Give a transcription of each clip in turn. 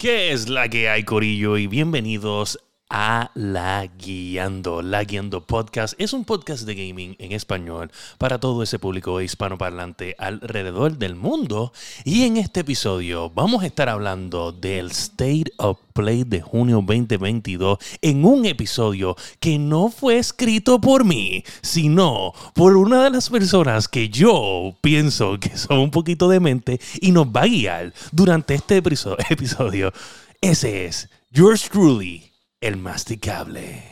¿Qué es la que hay, Corillo? Y bienvenidos a La Guiando. La Guiando Podcast es un podcast de gaming en español para todo ese público hispanoparlante alrededor del mundo. Y en este episodio vamos a estar hablando del State of Play de junio 2022 en un episodio que no fue escrito por mí, sino por una de las personas que yo pienso que son un poquito de mente y nos va a guiar durante este episodio. Ese es yours truly el masticable.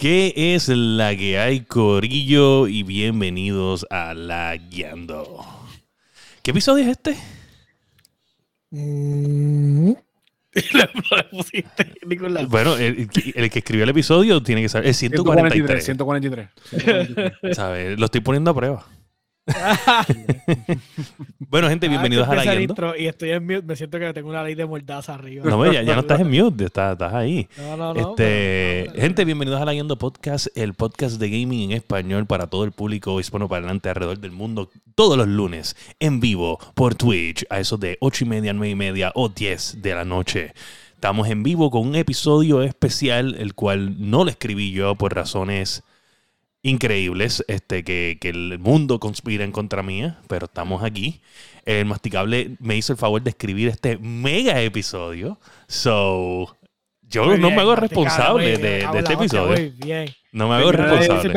¿Qué es la que hay, Corillo? Y bienvenidos a La Guiando. ¿Qué episodio es este? Mm. bueno, el, que escribió el episodio tiene que saber. Es 143. 143. 143. ¿Sabes? Lo estoy poniendo a prueba. bueno, gente, ah, bienvenidos a la guiando. Y estoy en mute, me siento que tengo una ley de mordaza arriba. No, ya, ya no estás en mute, estás, estás ahí. No, no, no. Este, gente, bienvenidos a la guiando podcast, el podcast de gaming en español para todo el público hispanoparlante alrededor del mundo, todos los lunes, en vivo, por Twitch, a eso de 8 y media, 9 y media o 10 de la noche. Estamos en vivo con un episodio especial, el cual no lo escribí yo por razones increíbles este, que, el mundo conspira en contra mía, pero estamos aquí. El masticable me hizo el favor de escribir este mega episodio. So, yo no me hago responsable de, este episodio. No me hago responsable.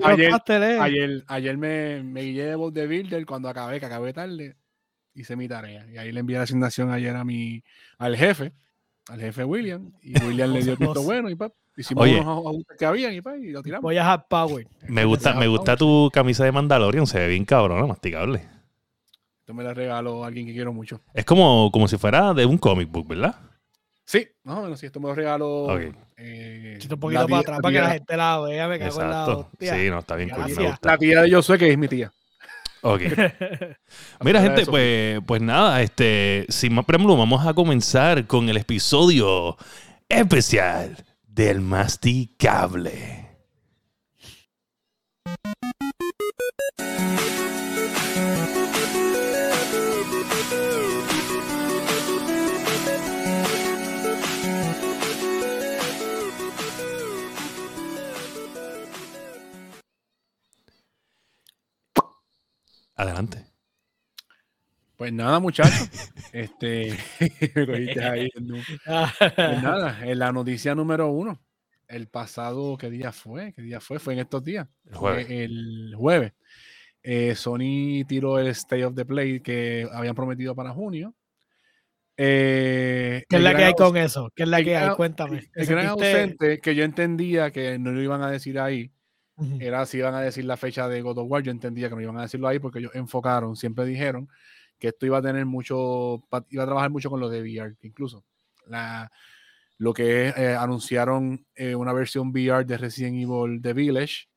Ayer, ayer, me, me guié de voz de Builder cuando acabé, que acabé tarde, hice mi tarea. Y ahí le envié la asignación ayer a mi, al jefe, al jefe William, y William le dio el bueno y pap. Hicimos Oye, unos ajustes que habían y, y lo tiramos. Voy a Power. Me gusta, me gusta tu camisa de Mandalorian, se ve bien cabrón, masticable. Esto me la regaló alguien que quiero mucho. Es como, como si fuera de un comic book, ¿verdad? Sí, no, bueno, si esto me lo regaló. Okay. Eh, un poquito para atrás para que la gente la vea, me cago en la Sí, no, está bien cool, La tía de Josué, que es mi tía. Ok. Mira, gente, pues, pues nada, este, sin más preámbulo, vamos a comenzar con el episodio especial del masticable. Adelante. Pues nada, muchachos. este, pues nada, en la noticia número uno. El pasado, ¿qué día fue? ¿Qué día fue? Fue en estos días. El jueves. el jueves. Eh, Sony tiró el State of the Play que habían prometido para junio. Eh, ¿Qué es la que hay con eso? ¿Qué es la que hay? Cuéntame. El gran ausente que yo entendía que no lo iban a decir ahí era si iban a decir la fecha de God of War. Yo entendía que no iban a decirlo ahí porque ellos enfocaron, siempre dijeron que esto iba a tener mucho, iba a trabajar mucho con lo de VR, incluso la, lo que eh, anunciaron eh, una versión VR de Resident Evil The Village.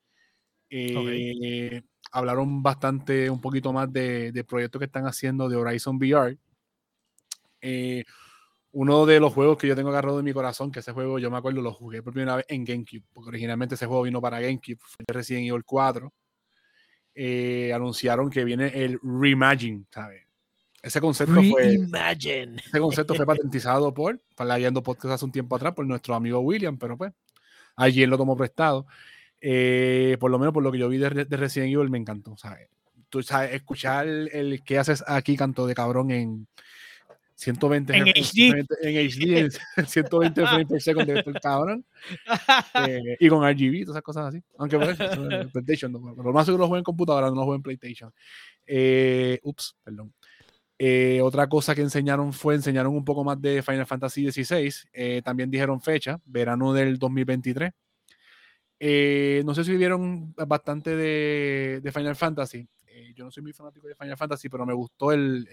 Eh, hablaron bastante, un poquito más de, de, proyectos que están haciendo de Horizon VR. Uno de los juegos que yo tengo agarrado en mi corazón, que ese juego yo me acuerdo lo jugué por primera vez en GameCube, porque originalmente ese juego vino para GameCube, fue Resident Evil 4. anunciaron que viene el Reimagine, ¿sabes? Ese concepto fue. Ese concepto fue patentizado por, para guiando podcast hace un tiempo atrás, por nuestro amigo William, pero pues, alguien lo tomó prestado. Eh, por lo menos por lo que yo vi de, Resident Evil me encantó. ¿sabes? Tú sabes, escuchar el, que haces aquí, canto de cabrón, en 120 en HD, en, HD, en 120 frames de el cabrón. Eh, y con RGB, todas esas cosas así. Aunque bueno, PlayStation, no, lo más seguro lo en computadora, no lo juego en PlayStation. Eh, ups, perdón. Eh, otra cosa que enseñaron fue, enseñaron un poco más de Final Fantasy XVI. Eh, también dijeron fecha, verano del 2023. Eh, no sé si vieron bastante de, Final Fantasy. yo no soy muy fanático de Final Fantasy, pero me gustó el,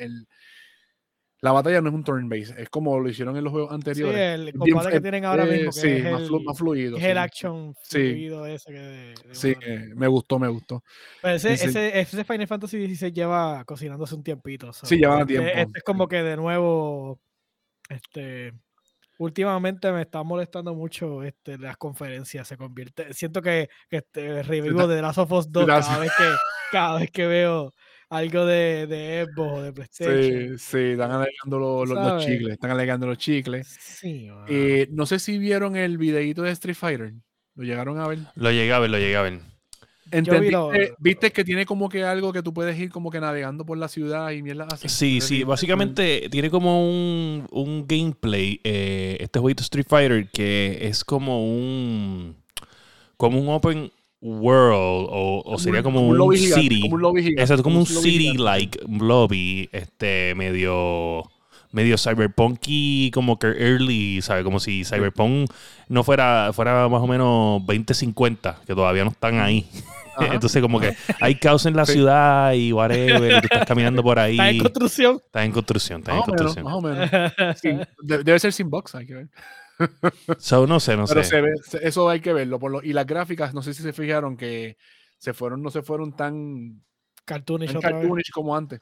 la batalla no es un turn base, es como lo hicieron en los juegos anteriores. Sí, el combate que tienen ahora mismo. sí, es más, el, fluido. Es el action fluido ese que. sí, me gustó, me gustó. Pues ese, ese, ese, Final Fantasy XVI lleva cocinándose un tiempito. sí, lleva este, tiempo. Este es como que de nuevo. Este. Últimamente me está molestando mucho este, las conferencias. Se convierte. Siento que, que este, revivo de The Last of Us 2 cada vez que, cada vez que veo algo de, de Xbox o de PlayStation. Sí, sí, están alegando los, los, chicles, están alegando los chicles. Sí, eh, no sé si vieron el videito de Street Fighter. ¿Lo llegaron a ver? Lo llegué a ver, lo llegué a ver. ¿Viste que tiene como que algo que tú puedes ir como que navegando por la ciudad y mierda así? Sí, sí, básicamente tiene como un, un gameplay, eh, este jueguito Street Fighter, que es como un como un open world o, sería como, un, city. como un lobby Exacto, como un, city-like lobby, este, medio medio cyberpunky, como que early, ¿sabes? Como si cyberpunk no fuera, fuera más o menos 2050, que todavía no están ahí. Entonces, como que hay caos en la ciudad y whatever, y tú estás caminando por ahí. Está en construcción. Está en construcción, está en construcción. más o menos. debe ser sin box, hay que ver. So, no sé, no Pero sé. eso hay que verlo. Por lo, y las gráficas, no sé si se fijaron que se fueron, no se fueron tan cartoonish, tan cartoonish como antes.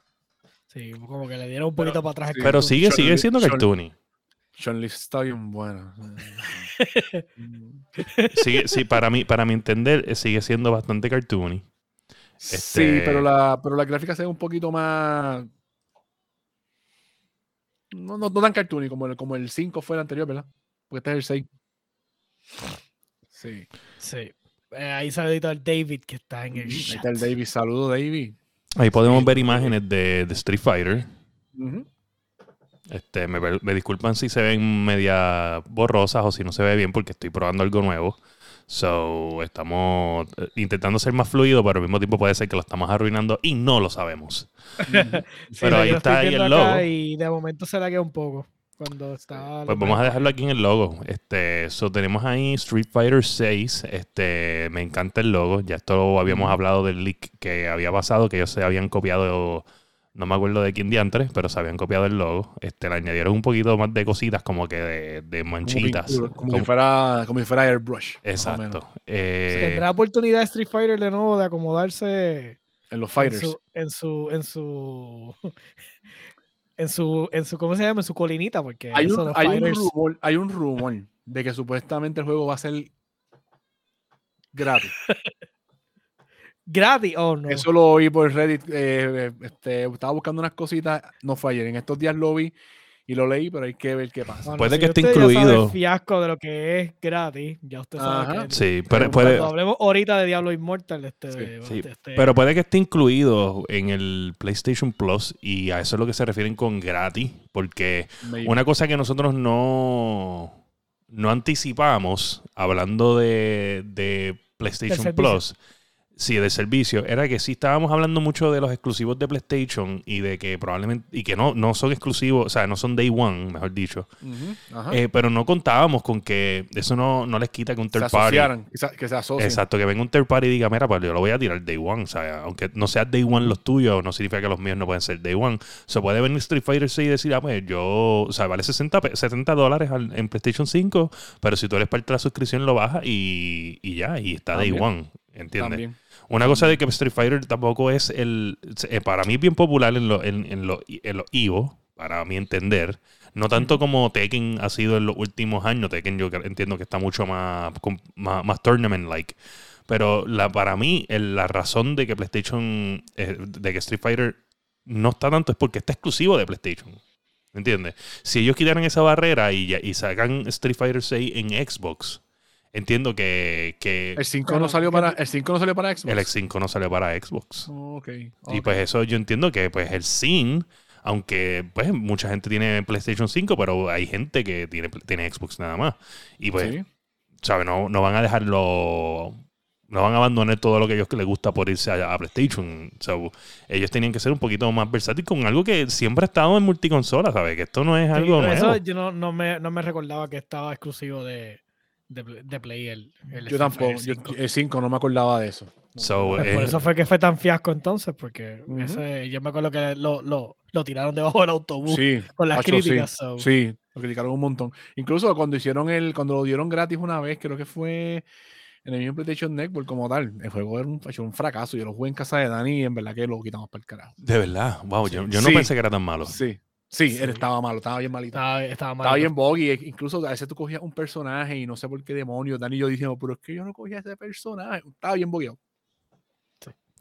Sí, como que le dieron un poquito para atrás. Sí. Pero sigue, sigue siendo cartoony. Sean Lee está bien buena. sigue, sí, para mí, para mi entender, eh, sigue siendo bastante cartoony. Sí, este pero la, pero la gráfica se ve un poquito más no, no, no tan cartoony como el, como el 5 fue el anterior, ¿verdad? Porque este es el 6. Sí. Sí. Eh, ahí saludito al David que está en el chat. Ahí está el David. Saludos, David. Ahí podemos ver imágenes de, de Street Fighter. Este, me, me, disculpan si se ven media borrosas o si no se ve bien porque estoy probando algo nuevo. So, estamos eh, intentando ser más fluido, pero al mismo tiempo puede ser que lo estamos arruinando y no lo sabemos. pero ahí está ahí el logo. Y de momento se la queda un poco. Cuando está pues vamos a dejarlo aquí en el logo. Este, so tenemos ahí Street Fighter 6. Este, me encanta el logo. Ya esto habíamos hablado del leak que había pasado, que ellos se habían copiado no me acuerdo de quién diantres, pero se habían copiado el logo. Este, le añadieron un poquito más de cositas, como que de, de manchitas. Como, si fuera, como si fuera airbrush. Exacto. Eh, Tendrá oportunidad Street Fighter de nuevo de acomodarse en los fighters. En su, en su, en su, en su, ¿cómo se llama? En su colinita, porque hay un, hay un, rumor, hay un rumor de que supuestamente el juego va a ser gratis. gratis o oh, no. Eso lo oí por Reddit. Eh, este, estaba buscando unas cositas, no fue ayer. En estos días lo vi y lo leí, pero hay que ver qué pasa. puede que esté incluido. el fiasco de lo que es gratis, ya usted sabe. Que sí, pero puede. hablemos ahorita de Diablo Immortal, este, sí, este, pero puede que esté incluido en el PlayStation Plus y a eso es lo que se refieren con gratis, porque una cosa que nosotros no no anticipamos hablando de, de PlayStation Plus Sí, del servicio. Era que sí estábamos hablando mucho de los exclusivos de PlayStation y de que probablemente. y que no, no son exclusivos, o sea, no son day one, mejor dicho. Eh, pero no contábamos con que eso no, no les quita que un third party. Que se asocien. Exacto, que venga un third party y diga, mira, pues yo lo voy a tirar day one. O sea, aunque no sea day one los tuyos, no significa que los míos no pueden ser day one. Se puede venir Street Fighter 6 y decir, ah, pues yo. O sea, vale 60, 70 dólares en PlayStation 5, pero si tú eres parte de la suscripción, lo bajas y, y ya, y está day one. ¿Entiendes? Una cosa de que Street Fighter tampoco es el. Eh, para mí, bien popular en los en, en lo, en Evo, para mi entender. No tanto como Tekken ha sido en los últimos años. Tekken yo entiendo que está mucho más, más, tournament-like. Pero la, para mí, la razón de que PlayStation. Eh, de que Street Fighter no está tanto es porque está exclusivo de PlayStation. ¿Entiendes? Si ellos quitaran esa barrera y, y sacan Street Fighter 6 en Xbox entiendo que, el 5 no salió para el 5 no salió para Xbox. El X5 no salió para Xbox. Oh, y pues eso yo entiendo que pues el SIN aunque pues mucha gente tiene PlayStation 5, pero hay gente que tiene, tiene Xbox nada más. Y pues, ¿sabes? No, no van a dejarlo no van a abandonar todo lo que a ellos les gusta por irse a, PlayStation. ellos tenían que ser un poquito más versátiles con algo que siempre ha estado en multiconsola, ¿sabes? Que esto no es algo nuevo. Eso yo no, no, me, no me recordaba que estaba exclusivo de, de, Play el, Yo tampoco, el 5 no me acordaba de eso. Pues por eh, eso fue que fue tan fiasco entonces, porque yo me acuerdo que lo, lo, lo, tiraron debajo del autobús con las críticas. Sí, lo criticaron un montón. Incluso cuando hicieron el, cuando lo dieron gratis una vez, creo que fue en el mismo PlayStation Network como tal. El juego era un, un fracaso. Yo lo jugué en casa de Dani y en verdad que lo quitamos para el carajo. De verdad, wow, yo, yo no pensé que era tan malo. Sí, Sí, él estaba malo, estaba bien malito. Estaba, estaba, bien boggy. E incluso a veces tú cogías un personaje y no sé por qué demonios. Dani y yo diciendo, pero es que yo no cogía ese personaje. Estaba bien bogueado.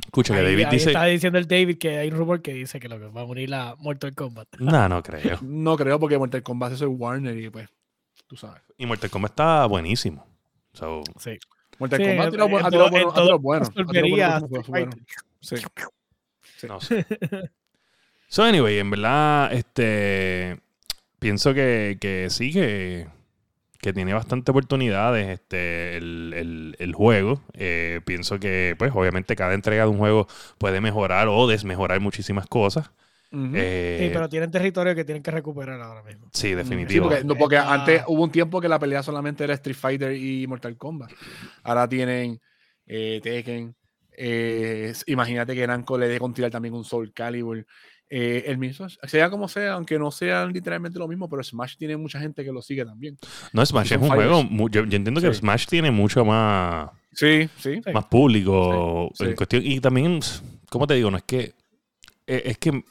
Escucha, que David dice. Está diciendo el David que hay un rumor que dice que lo que va a morir la Mortal Kombat. No, no creo. no creo porque Mortal Kombat es el Warner y pues, tú sabes. Y Mortal Kombat está buenísimo. sí. Mortal Kombat ha tirado bueno. bueno. Sí. sí. No sé. So, anyway, en verdad, este. Pienso que, que sí, que, que tiene bastante oportunidades este, el, el, juego. Eh, pienso que, pues, obviamente, cada entrega de un juego puede mejorar o desmejorar muchísimas cosas. Eh, sí, pero tienen territorio que tienen que recuperar ahora mismo. Sí, definitivo. porque, antes hubo un tiempo que la pelea solamente era Street Fighter y Mortal Kombat. Ahora tienen eh, Tekken. imagínate que Namco le dé con tirar también un Soul Calibur. Eh, el mismo, sea como sea, aunque no sean literalmente lo mismo, pero Smash tiene mucha gente que lo sigue también. No, Smash es un juego, yo, entiendo que Smash tiene mucho más, sí, sí, más público en cuestión. Y también, ¿cómo te digo? No es que, e, es que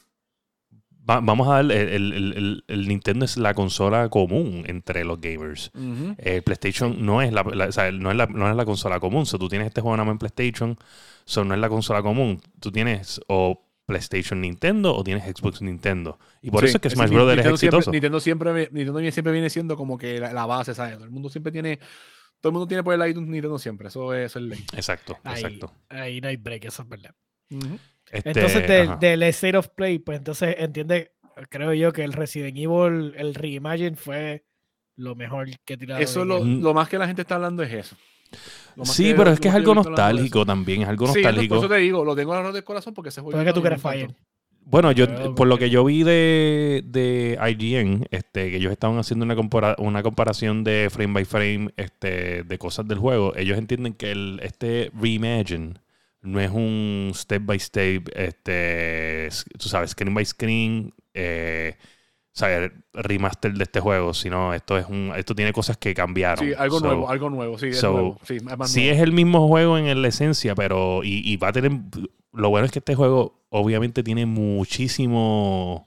vamos a dar, el, el, Nintendo es la consola común entre los gamers. El PlayStation no, es la, no, es la, no es la consola común. Si tú tienes este juego nada más en PlayStation, so no es la consola común. Tú tienes o PlayStation Nintendo o tienes Xbox Nintendo. Y por eso es que Smash Bros. es exitoso. Nintendo, siempre, Nintendo siempre viene siendo como que la, base, ¿sabes? Todo el mundo siempre tiene. Todo el mundo tiene por el lado Nintendo siempre. Eso es el ley. Exacto, exacto. Ahí no hay break, eso es verdad. Este, entonces, del, del State of Play, pues entonces entiende, creo yo que el Resident Evil, el Reimagine fue lo mejor que tiraron. Eso lo, lo más que la gente está hablando es eso. Sí, pero es que es algo nostálgico también, es algo nostálgico. Sí, por eso te digo, lo tengo en del corazón porque ese juego. es que tú quieres fallar. Bueno, yo, por lo que yo vi de, de IGN, este, que ellos estaban haciendo una, una comparación de frame by frame este, de cosas del juego, ellos entienden que el, este Reimagine no es un step by step, este, tú sabes, screen by screen, eh, el remaster de este juego, sino esto es un esto tiene cosas que cambiaron. Sí, algo nuevo, algo nuevo, sí, es nuevo. Sí, es, el mismo juego en la esencia, pero y, va a tener lo bueno es que este juego obviamente tiene muchísimos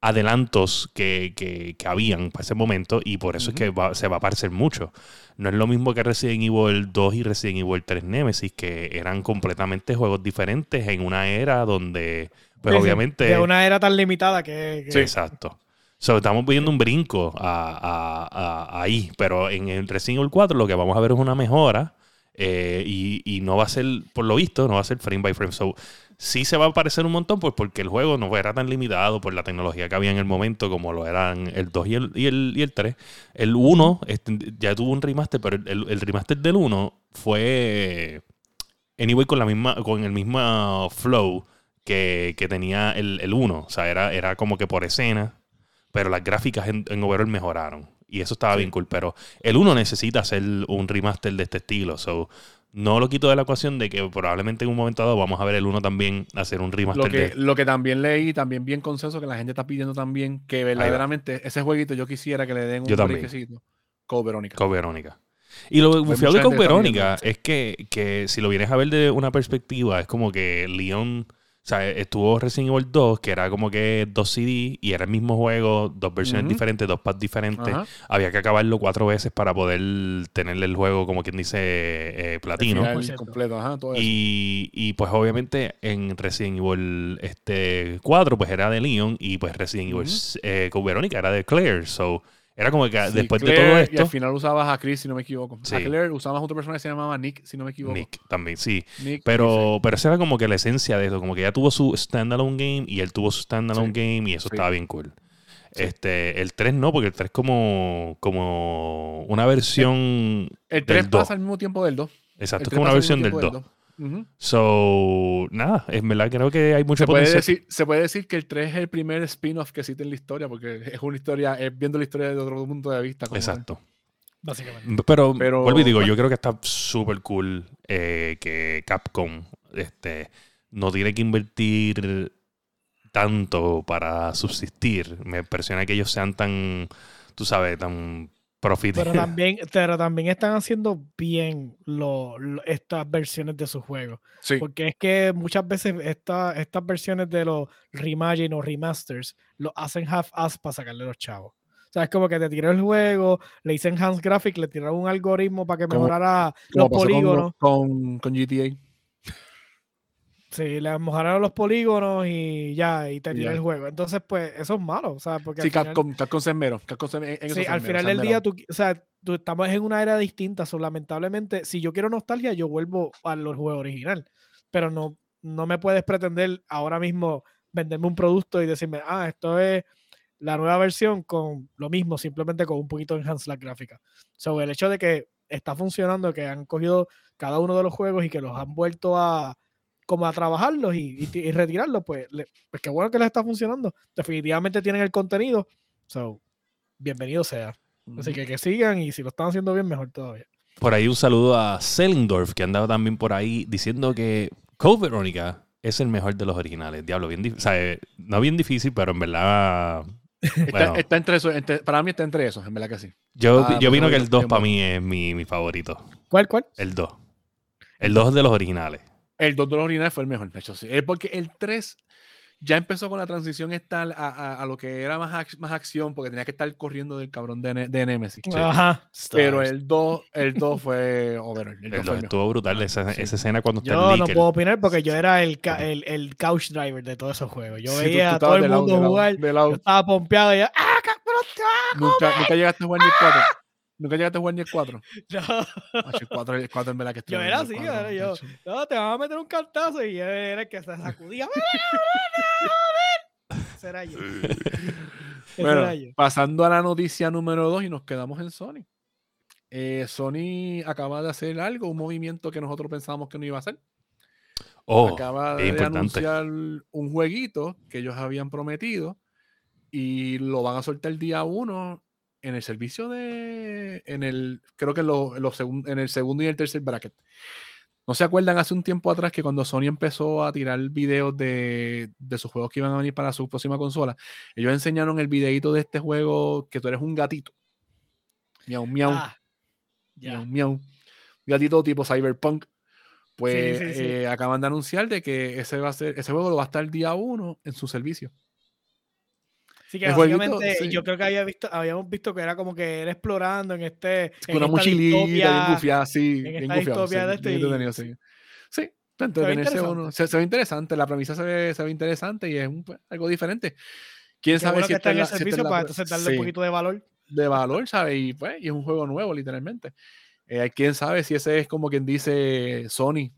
adelantos que, que, que, habían para ese momento y por eso es que se va a parecer mucho. No es lo mismo que Resident Evil 2 y Resident Evil 3 Nemesis, que eran completamente juegos diferentes en una era donde pues obviamente. De una era tan limitada que. Sí, exacto. estamos viendo un brinco ahí, pero en el Resident Evil 4 lo que vamos a ver es una mejora eh, y, no va a ser, por lo visto, no va a ser frame by frame. So, sí se va a parecer un montón, pues porque el juego no era tan limitado por la tecnología que había en el momento como lo eran el 2 y el, y el, y el 3. El 1 este, ya tuvo un remaster, pero el, remaster del 1 fue anyway con la misma, con el mismo flow que, tenía el, 1. O sea, era, era como que por escena, pero las gráficas en, en overall mejoraron. Y eso estaba bien cool. Pero el 1 necesita hacer un remaster de este estilo. So, no lo quito de la ecuación de que probablemente en un momento dado vamos a ver el 1 también hacer un remaster. Lo que, lo que también leí, también bien consenso, que la gente está pidiendo también que verdaderamente ese jueguito yo quisiera que le den un requisito. Code Verónica. Code Verónica. Y lo bufiado de Code Verónica es que, que si lo vienes a ver de una perspectiva, es como que Leon o sea, estuvo Resident Evil 2, que era como que dos CD y era el mismo juego, dos versiones diferentes, dos pads diferentes. Había que acabarlo cuatro veces para poder tenerle el juego, como quien dice, eh, platino. completo, ajá, todo y, y, pues obviamente en Resident Evil este 4 pues era de Leon y pues Resident Evil eh, con Verónica era de Claire. So, era como que después de todo esto. Y al final usabas a Chris, si no me equivoco. A Claire usabas a otra persona que se llamaba Nick, si no me equivoco. Nick también, sí. pero, pero esa era como que la esencia de eso. Como que ya tuvo su standalone game y él tuvo su standalone game y eso estaba bien cool. Este, el 3 no, porque el 3 como, como una versión. El, 3 pasa al mismo tiempo del 2. Exacto, es como una versión del 2. So, nada, en verdad creo que hay mucho se puede Decir, se puede decir que el 3 es el primer spin-off que existe en la historia, porque es una historia, es viendo la historia desde otro punto de vista. Exacto. Básicamente. Pero, Pero vuelvo y digo, yo creo que está súper cool eh, que Capcom este, no tiene que invertir tanto para subsistir. Me impresiona que ellos sean tan, tú sabes, tan pero también, pero también están haciendo bien lo, estas versiones de sus juegos. Porque es que muchas veces esta, estas versiones de los Reimagine o remasters lo hacen half-ass para sacarle los chavos. O sea, es como que te tiró el juego, le hice enhance graphic, le tiraron un algoritmo para que mejorara los polígonos. con, con GTA. Sí, le mojaron los polígonos y ya, y te el juego. Entonces, pues, eso es malo. O sea, porque sí, Capcom, Capcom sí, al final del día, tú, o sea, tú, estamos en una era distinta. So, lamentablemente, si yo quiero nostalgia, yo vuelvo a los juegos original. Pero no, no me puedes pretender ahora mismo venderme un producto y decirme, ah, esto es la nueva versión con lo mismo, simplemente con un poquito de enhanced la gráfica. So, el hecho de que está funcionando, que han cogido cada uno de los juegos y que los han vuelto a como a trabajarlos y, retirarlos, pues, pues qué bueno que les está funcionando. Definitivamente tienen el contenido. So, bienvenido sea. Así que que sigan y si lo están haciendo bien, mejor todavía. Por ahí un saludo a Selindorf, que andaba también por ahí diciendo que Code Veronica es el mejor de los originales. Diablo, bien o sea, eh, no bien difícil, pero en verdad. Está, entre esos, para mí está entre esos, en verdad que sí. Yo, ah, yo vino que el 2 para mí es mi, mi favorito. ¿Cuál, cuál? El 2. El 2 de los originales. El 2 de los originales fue el mejor, de hecho, sí. Es porque el 3 ya empezó con la transición esta a, a, lo que era más, más acción, porque tenía que estar corriendo del cabrón de, de Nemesis. Ajá. Pero el 2, el 2 fue overall. El, 2 estuvo brutal, esa, esa, escena cuando Yo no puedo opinar porque yo era el, el, el, couch driver de todos esos juegos. Yo veía a todo el mundo jugar, yo estaba pompeado y ya, ¡ah, nunca, nunca llegaste a jugar ni 4. ¿Nunca llegaste a jugar ni el 4? No. el 4, el 4 en verdad que estoy Yo era así, era yo. No, te vas a meter un cantazo y era el que se sacudía. Será yo. bueno, pasando a la noticia número 2 y nos quedamos en Sony. Eh, Sony acaba de hacer algo, un movimiento que nosotros pensábamos que no iba a hacer. Oh, acaba de anunciar un jueguito que ellos habían prometido y lo van a soltar el día 1 en el servicio de. En el, creo que lo, en el segundo y el tercer bracket. ¿No se acuerdan hace un tiempo atrás que cuando Sony empezó a tirar videos de, de, sus juegos que iban a venir para su próxima consola? Ellos enseñaron el videito de este juego que tú eres un gatito. Miau, miau. Ah, miau, miau. gatito tipo Cyberpunk. Pues eh, acaban de anunciar de que ese va a ser, ese juego lo va a estar el día uno en su servicio. Sí, que básicamente yo creo que había visto, habíamos visto que era como que era explorando en este. Con una mochilita bien gufiada, sí. En bien esta sí, de este sí. sí, entretenerse uno. Se, ve interesante, la premisa se ve, se ve interesante y es pues, algo diferente. Quién sabe si está en el servicio para entonces darle un poquito de valor. De valor, ¿sabes? Y, pues, y es un juego nuevo, literalmente. Eh, quién sabe si ese es como quien dice Sony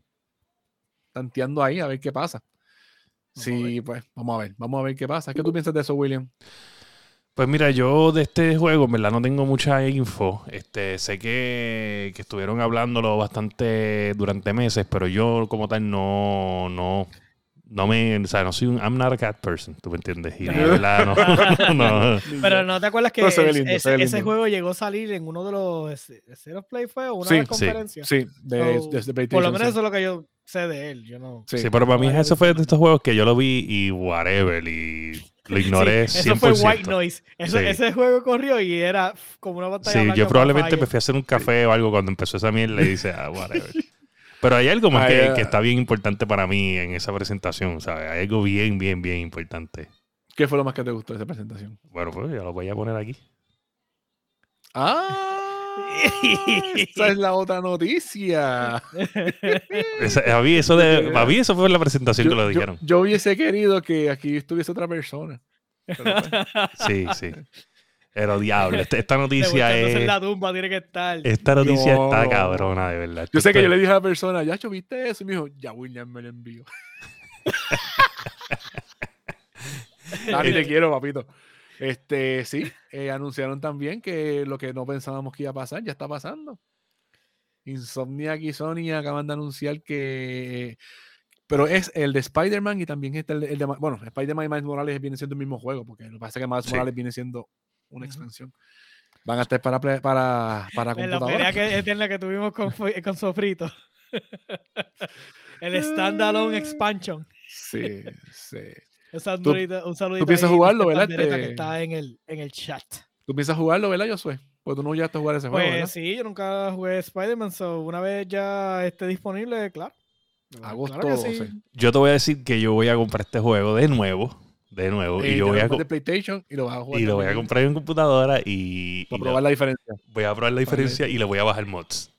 tanteando ahí a ver qué pasa sí, pues vamos a ver, vamos a ver qué pasa. ¿Qué tú piensas de eso, William? Pues mira, yo de este juego, en verdad no tengo mucha info. Este, sé que, que estuvieron hablándolo bastante durante meses, pero yo como tal no, no, no me, o sea, no soy un, I'm not a cat person, tú me entiendes. Y de verdad, no, no, Pero no te acuerdas que ese, juego llegó a salir en uno de los Zero Play fue o una sí, conferencias. Sí, de, so, de, Por lo menos eso es lo que yo sé de él. Yo no. Sí, pero para mí eso fue de estos juegos que yo lo vi y whatever y lo ignoré sí, Eso fue White Noise. Ese juego corrió y era como una pantalla. Sí, yo probablemente me fui a hacer un café o algo cuando empezó esa mierda y dice, ah, whatever. Pero hay algo más que, está bien importante para mí en esa presentación, ¿sabes? Hay algo bien, bien, bien importante. ¿Qué fue lo más que te gustó de esa presentación? Bueno, pues ya lo voy a poner aquí. ¡Ah! Esa es la otra noticia. a, mí eso de, a mí eso fue la presentación que lo dijeron. Yo, hubiese querido que aquí estuviese otra persona. Sí, sí. Pero diablo, esta, noticia es. la tumba tiene que estar. Esta noticia está cabrona, de verdad. Yo sé que yo le dije a la persona, ya, ¿viste eso? Y me dijo, ya William me lo envío. Dani, te quiero, papito. Este, sí, eh, anunciaron también que lo que no pensábamos que iba a pasar, ya está pasando. Insomniac y Sony acaban de anunciar que. Pero es el de Spider-Man y también está el, de. Bueno, Spider-Man y Miles Morales vienen siendo el mismo juego, porque lo que pasa es que Miles Morales viene siendo una expansión. Van a estar para, para, para computadora. La la que tuvimos con, con Sofrito. El standalone expansion. Sí, sí. Un saludito, un saludito ¿Tú piensas jugarlo, verdad? Que está en el, en el chat. ¿Tú piensas jugarlo, verdad, Josué? Pues tú no ya a jugar ese juego, Pues sí, yo nunca jugué Spider-Man, so una vez ya esté disponible, claro. Agosto claro Yo te voy a decir que yo voy a comprar este juego de nuevo. De nuevo. y, yo voy a de PlayStation y lo vas a jugar. Y lo voy a comprar en computadora y. Para probar la diferencia. Voy a probar la diferencia y le voy a bajar mods.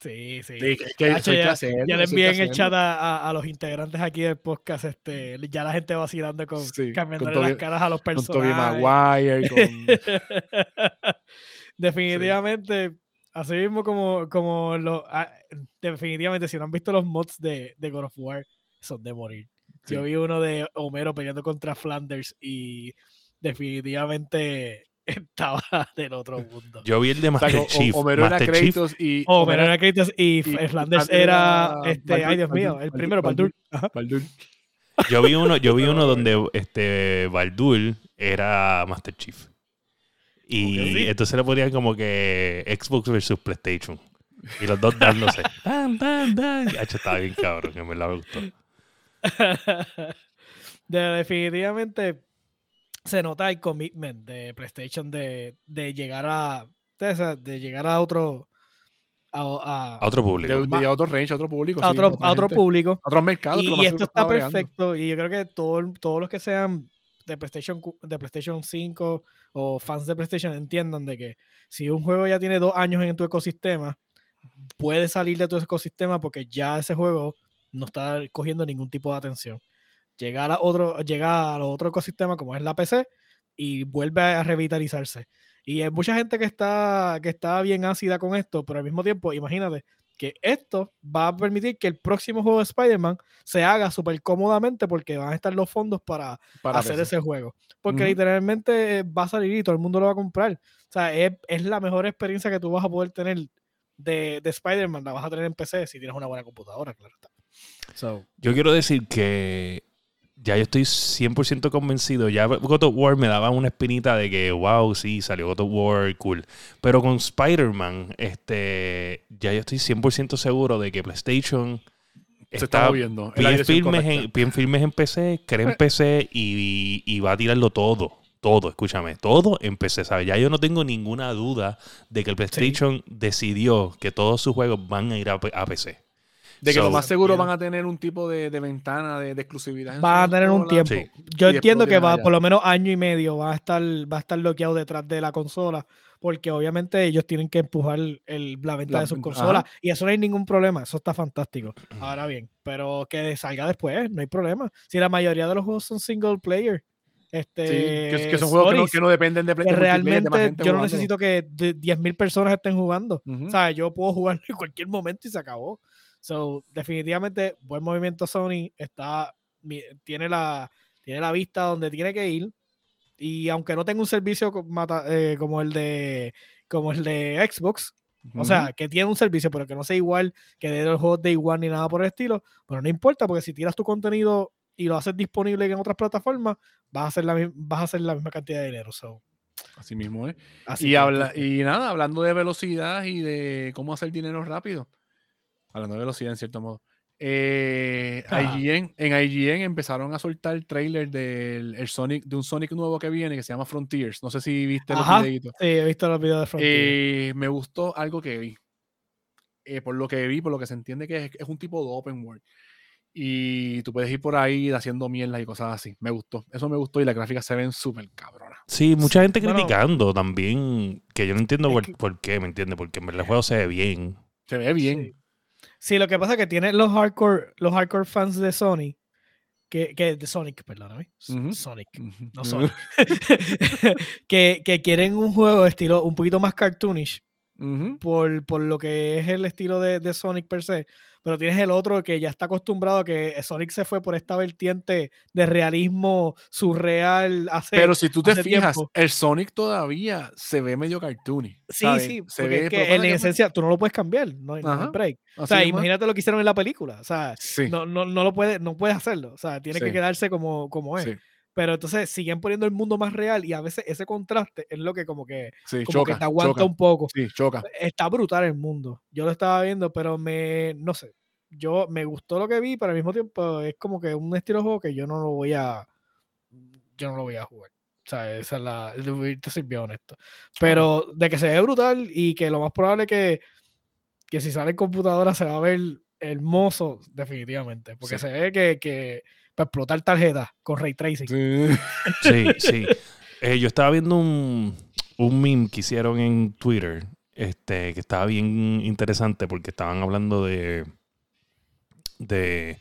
Sí, sí. ya, le envié en el chat a, a, los integrantes aquí del podcast, este, ya la gente vacilando con cambiando las caras a los personajes. Con Maguire, definitivamente, así mismo como, como lo, ah, definitivamente, si no han visto los mods de, de God of War, son de morir. Yo vi uno de Homero peleando contra Flanders y definitivamente estaba del otro mundo. Yo vi el de Master Chief. Homero era Kratos y. Homero era Kratos y, Flanders era. este, ay, Dios mío, el primero, Baldur. Baldur. Yo vi uno, yo vi uno donde este Baldur era Master Chief. Y entonces le ponían como que Xbox versus PlayStation. Y los dos dándose. ¡Bam, bam, bam! estaba bien cabrón, que me la gustó. definitivamente se nota el commitment de PlayStation de, de llegar a de llegar a otro a, otro público. De, a otro range a otro público a otro, a otro público. A otros mercados y, esto está perfecto y yo creo que todo, todos los que sean de PlayStation de PlayStation 5 o fans de PlayStation entiendan de que si un juego ya tiene dos años en tu ecosistema puede salir de tu ecosistema porque ya ese juego no está cogiendo ningún tipo de atención llegar a otro, llega a otro ecosistema como es la PC y vuelve a revitalizarse. Y hay mucha gente que está, que está bien ácida con esto, pero al mismo tiempo, imagínate que esto va a permitir que el próximo juego de Spider-Man se haga súper cómodamente porque van a estar los fondos para, hacer ese juego. Porque literalmente va a salir y todo el mundo lo va a comprar. O sea, es, la mejor experiencia que tú vas a poder tener de, de Spider-Man, la vas a tener en PC si tienes una buena computadora, claro está. Yo quiero decir que ya yo estoy 100% convencido. Ya God of War me daba una espinita de que, wow, sí, salió God of War, cool. Pero con Spider-Man, este, ya yo estoy 100% seguro de que PlayStation se está moviendo. Bien firmes, en, bien firmes en PC, creen en PC y, va a tirarlo todo. Todo, escúchame, todo en PC, ¿sabes? Ya yo no tengo ninguna duda de que el PlayStation decidió que todos sus juegos van a ir a PC. De que lo más seguro van a tener un tipo de, ventana de, exclusividad. Van a tener un tiempo. Yo entiendo que va por lo menos año y medio va a estar, va a estar bloqueado detrás de la consola. Porque obviamente ellos tienen que empujar el, la venta de sus consolas. Y eso no hay ningún problema. Eso está fantástico. Ahora bien, pero que salga después, no hay problema. Si la mayoría de los juegos son single player. Este, que, son juegos que no, dependen de PlayStation. Realmente yo no necesito que 10.000 personas estén jugando. O sea, yo puedo jugar en cualquier momento y se acabó. So, definitivamente, buen movimiento Sony. Está, tiene, la, tiene la vista donde tiene que ir. Y aunque no tenga un servicio eh, como el de como el de Xbox, o sea, que tiene un servicio, pero que no sea igual que de los juegos de igual ni nada por el estilo, pero no importa, porque si tiras tu contenido y lo haces disponible en otras plataformas, vas a hacer la, vas a hacer la misma cantidad de dinero. Así mismo, ¿eh? y, habla, y nada, hablando de velocidad y de cómo hacer dinero rápido hablando de velocidad en cierto modo. Eh, IGN, en IGN empezaron a soltar el trailer del el Sonic, de un Sonic nuevo que viene que se llama Frontiers. No sé si viste los videitos. Sí, he visto los videos de Frontiers. Eh, me gustó algo que vi. Eh, por lo que vi, por lo que se entiende que es, es, un tipo de open world. Y tú puedes ir por ahí haciendo mierda y cosas así. Me gustó. Eso me gustó y las gráficas se ven súper cabronas. Sí, mucha gente criticando también. Que yo no entiendo por, qué, ¿me entiendes? Porque en verdad el juego se ve bien. Se ve bien. Sí, lo que pasa es que tiene los hardcore, los hardcore fans de Sony, que, que de Sonic, perdóname, Sonic, no Sonic, que, que, quieren un juego de estilo un poquito más cartoonish, por, por, lo que es el estilo de, de, Sonic per se, pero tienes el otro que ya está acostumbrado a que Sonic se fue por esta vertiente de realismo surreal. Hace, pero si tú te fijas, el Sonic todavía se ve medio cartoony. Sí, sí, se ve que en esencia tú no lo puedes cambiar, no hay, break. O sea, imagínate lo que hicieron en la película. O sea, no, no, no, lo puede, no puedes hacerlo. O sea, tiene que quedarse como, como es. pero entonces siguen poniendo el mundo más real y a veces ese contraste es lo que como que, como que te aguanta un poco. Sí, choca. Está brutal el mundo. Yo lo estaba viendo, pero me, no sé, yo me gustó lo que vi, pero al mismo tiempo es como que un estilo de juego que yo no lo voy a, yo no lo voy a jugar. O sea, esa es la, te soy bien honesto. Pero de que se ve brutal y que lo más probable que, que si sale en computadora se va a ver hermoso, definitivamente. Porque se ve que, que para explotar tarjetas con ray tracing. Sí, sí. Eh, yo estaba viendo un, un meme que hicieron en Twitter, este, que estaba bien interesante porque estaban hablando de, de,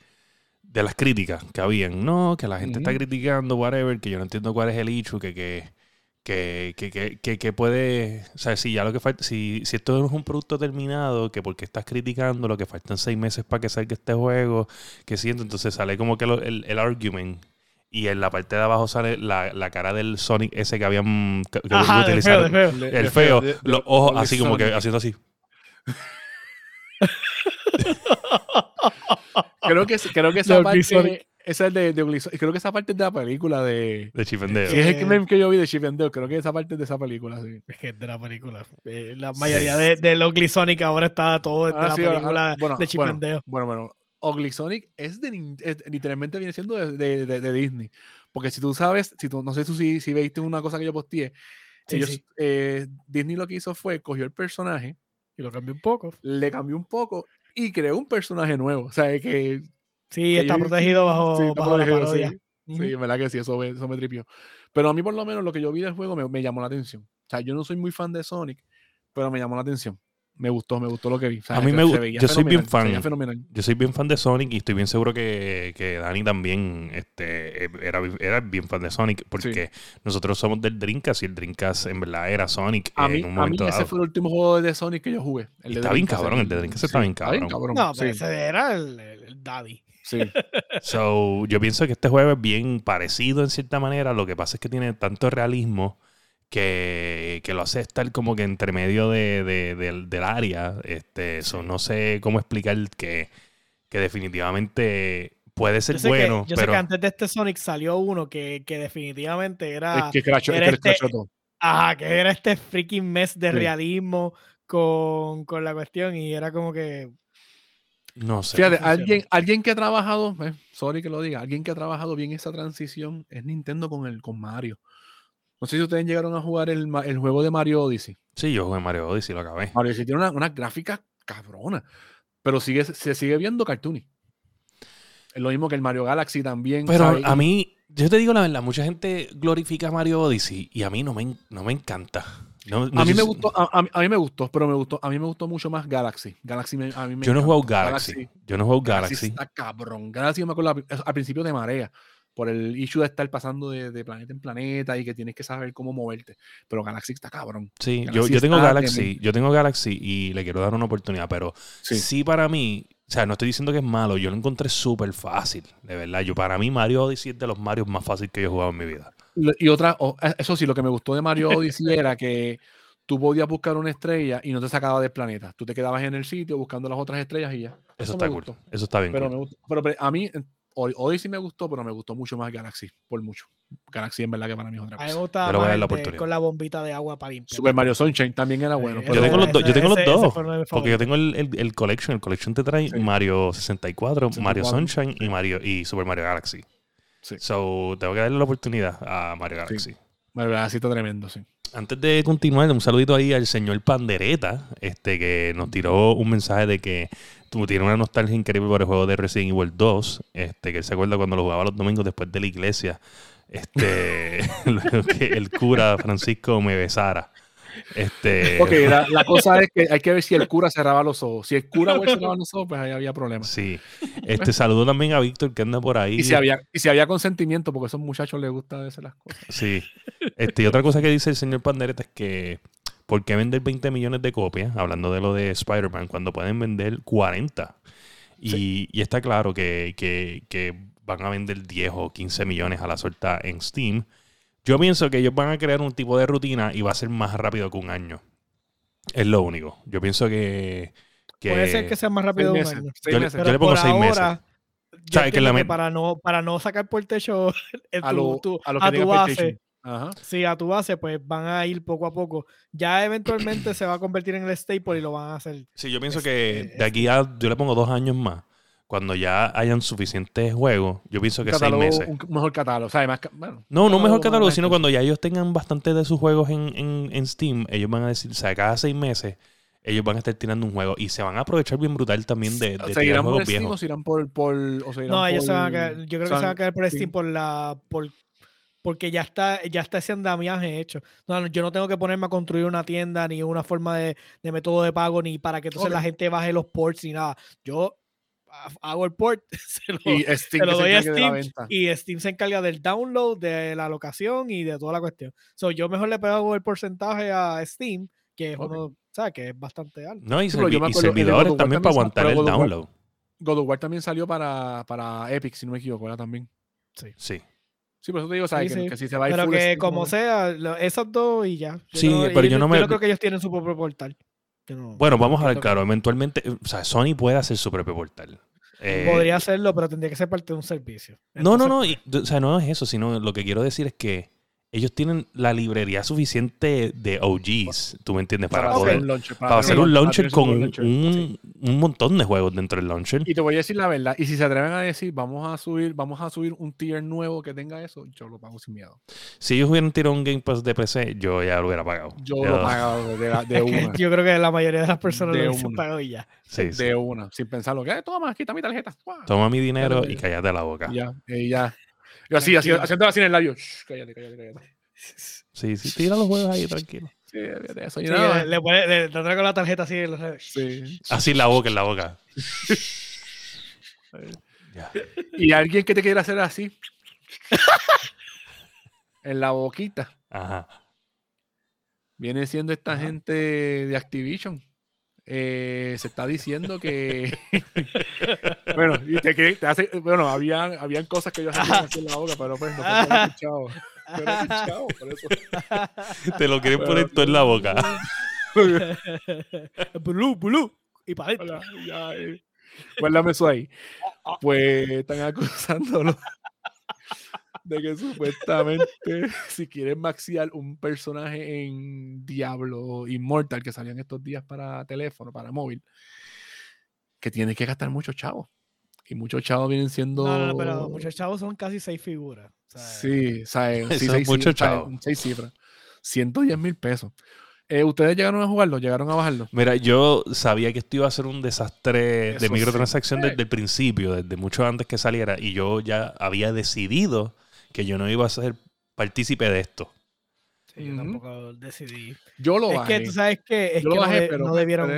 de las críticas que habían. No, que la gente está criticando, whatever, que yo no entiendo cuál es el hecho, que, que que, que, que, que, puede, o sea, si ya lo que falta, si, si esto es un producto terminado, que porque estás criticando lo que faltan seis meses para que salga este juego, que siento, entonces sale como que el, el argument y en la parte de abajo sale la, la cara del Sonic ese que habían que, utilizado. El feo, el feo, los ojos así como que haciendo así. Creo que creo que esa parte esa es de, de Creo que esa parte es de la película de. De Dale. Sí, es el meme que yo vi de Dale. Creo que esa parte es de esa película, sí. Es que es de la película. Eh, la mayoría de, de Ugly Sonic ahora está todo de ah, la película de Chip and Dale. Bueno, bueno. Ugly Sonic es, de, literalmente viene siendo de, de, Disney. Porque si tú sabes, si tú, no sé si, si veiste una cosa que yo posteé, ellos, eh, Disney lo que hizo fue cogió el personaje y lo cambió un poco. Le cambió un poco y creó un personaje nuevo. O sea, que Sí, está protegido bajo, bajo la parodia. Sí, verdad que sí, eso me, eso me tripió. Pero a mí por lo menos lo que yo vi del juego me, me, llamó la atención. O sea, yo no soy muy fan de Sonic, pero me llamó la atención. Me gustó, me gustó lo que vi. a mí me gusta. Yo soy bien fan. Yo soy bien fan de Sonic y estoy bien seguro que, que Dani también este, era, era bien fan de Sonic porque nosotros somos del Dreamcast y el Dreamcast en verdad era Sonic a mí, en un momento a mí ese fue el último juego de Sonic que yo jugué. está bien cabrón, el de Dreamcast está bien cabrón. No, pero ese era el, el Daddy. Sí. So, yo pienso que este juego es bien parecido en cierta manera. Lo que pasa es que tiene tanto realismo que, lo hace estar como que entre medio de, del, área. Este, eso no sé cómo explicar que, que definitivamente puede ser bueno. yo sé que antes de este Sonic salió uno que, definitivamente era. que crachó, era este, Ajá, que era este freaking mess de realismo con, con la cuestión y era como que no sé. Fíjate, alguien, alguien que ha trabajado, eh, sorry que lo diga, alguien que ha trabajado bien esa transición es Nintendo con, el, con Mario. No sé si ustedes llegaron a jugar el, el juego de Mario Odyssey. Sí, yo jugué Mario Odyssey, lo acabé. Mario Odyssey tiene una, una gráfica cabrona, pero sigue, se sigue viendo cartoony. Es lo mismo que el Mario Galaxy también. Pero a mí, yo te digo la verdad, mucha gente glorifica Mario Odyssey y a mí no me, no me encanta a mí me gustó, a, mí me gustó, pero me gustó, a mí me gustó mucho más Galaxy. Galaxy a mí me Yo no he jugado Galaxy. Yo no he jugado Galaxy. Galaxy está cabrón. Galaxy me acuerdo al principio de marea por el issue de estar pasando de, planeta en planeta y que tienes que saber cómo moverte. Pero Galaxy está cabrón. Sí, yo, yo, tengo Galaxy, yo tengo Galaxy y le quiero dar una oportunidad, pero sí. para mí, o sea, no estoy diciendo que es malo, yo lo encontré súper fácil, de verdad. Yo para mí Mario Odyssey es de los Marios más fáciles que yo he jugado en mi vida. Y otra, eh, eso sí, lo que me gustó de Mario Odyssey era que tú podías buscar una estrella y no te sacaba del planeta. Tú te quedabas en el sitio buscando las otras estrellas y ya. Eso, está cool. Eso está bien. Pero, pero, a mí, hoy, sí me gustó, pero me gustó mucho más Galaxy, por mucho. Galaxy en verdad que para mí es otra cosa. me gusta la oportunidad. con la bombita de agua para limpiar. Super Mario Sunshine también era bueno. yo, tengo los, yo tengo los dos. Porque yo tengo el, el, Collection. El Collection te trae Mario 64, Mario Sunshine y Mario y Super Mario Galaxy. Sí. So, tengo que darle la oportunidad a Mario Galaxy. Mario Galaxy está tremendo, sí. Antes de continuar, un saludito ahí al señor Pandereta, este que nos tiró un mensaje de que tú tienes una nostalgia increíble por el juego de Resident Evil 2, este, que él se acuerda cuando lo jugaba los domingos después de la iglesia, este, que el cura Francisco me besara. Este... Ok, la, cosa es que hay que ver si el cura cerraba los ojos. Si el cura cerraba los ojos, pues ahí había problemas. Sí. Este saludo también a Víctor que anda por ahí. Y si había, y si había consentimiento, porque a esos muchachos les gusta decir las cosas. Sí. Este, y otra cosa que dice el señor Pandereta es que ¿por qué vender 20 millones de copias? Hablando de lo de Spider-Man, cuando pueden vender 40. Y, y está claro que, que, que van a vender 10 o 15 millones a la suelta en Steam. Yo pienso que ellos van a crear un tipo de rutina y va a ser más rápido que un año. Es lo único. Yo pienso que. Puede ser que sea más rápido que un año. Yo, le pongo seis meses. que para no para no sacar por el techo a, tu, a, tu base Sí, a tu base, pues van a ir poco a poco. Ya eventualmente se va a convertir en el staple y lo van a hacer. Sí, yo pienso que este, de aquí a, yo le pongo dos años más. Cuando ya hayan suficientes juegos, yo pienso que seis meses. Un mejor catálogo. O sea, más, bueno, no, no un mejor catálogo, sino cuando ya ellos tengan bastante de sus juegos en, en, Steam, ellos van a decir, o sea, cada seis meses, ellos van a estar tirando un juego y se van a aprovechar bien brutal también de, de tirar juegos por viejos. Steam, o por, por, o no, ellos se van a quedar, yo creo que se van a quedar por Steam por la por porque ya está, ya está ese andamiaje hecho. No, yo no tengo que ponerme a construir una tienda ni una forma de, método de pago ni para que entonces la gente baje los ports ni nada. Yo hago el port, se lo, y Steam doy a Steam y Steam se encarga del download, de la locación y de toda la cuestión. So, yo mejor le pago el porcentaje a Steam, que es uno, ¿sabes? Que es bastante alto. No, y, servidores también para aguantar el download. God of War también salió para, para Epic, si no me equivoco, ¿verdad? También. Sí. Sí. Sí, por eso te digo, ¿sabes? que, si se va a ir Pero que como sea, esos dos y ya. sí, pero yo no me. Yo creo que ellos tienen su propio portal. bueno, vamos a ver, claro, eventualmente, o sea, Sony puede hacer su propio portal. Eh, Podría hacerlo, pero tendría que ser parte de un servicio. no, no, no, o sea, no es eso, sino lo que quiero decir es que ellos tienen la librería suficiente de OGs, tú me entiendes, para, poder para, hacer un launcher con un, un, montón de juegos dentro del launcher. Y te voy a decir la verdad, y si se atreven a decir, vamos a subir, vamos a subir un tier nuevo que tenga eso, yo lo pago sin miedo. Si ellos hubieran tirado un Game Pass de PC, yo ya lo hubiera pagado. Yo lo he pagado de, una. yo creo que la mayoría de las personas lo han pagado y ya. de una, sin pensarlo, que toma, quita mi tarjeta. Toma mi dinero y cállate la boca. ya, y ya. Yo así, así, haciendo así en el labio. cállate, cállate, cállate. Sí, sí, tira los juegos ahí, tranquilo. Sí, eso. Sí, le, le, pone, le, con la tarjeta así en los sí. Así en la boca, en la boca. Y alguien que te quiera hacer así. en la boquita. Ajá. Viene siendo esta gente de Activision. Eh, se está diciendo que bueno, y te, te hace, bueno, habían, habían cosas que yo hacía en la boca, pero pues no fue escuchado. Pero por eso. Te lo quieren poner todo en la boca. Bulú, bulú. Y para adentro. Guárdame eso ahí. Pues están acusándolo de que supuestamente si quieren maxiar un personaje en Diablo Immortal que salió en estos días para teléfono, para móvil, que tiene que gastar muchos chavos. Y muchos chavos vienen siendo. No, no, pero muchos chavos son casi seis figuras. Sí, ¿sabes? Sí, seis, muchos chavos. Seis cifras. 110 mil pesos. Eh, ¿Ustedes llegaron a jugarlo? ¿Llegaron a bajarlo? Mira, yo sabía que esto iba a ser un desastre de microtransacción desde el principio, desde mucho antes que saliera, y yo ya había decidido que yo no iba a ser partícipe de esto. Sí, yo tampoco decidí. Yo lo bajé. Es que tú sabes que, es que bajé, no, debieron.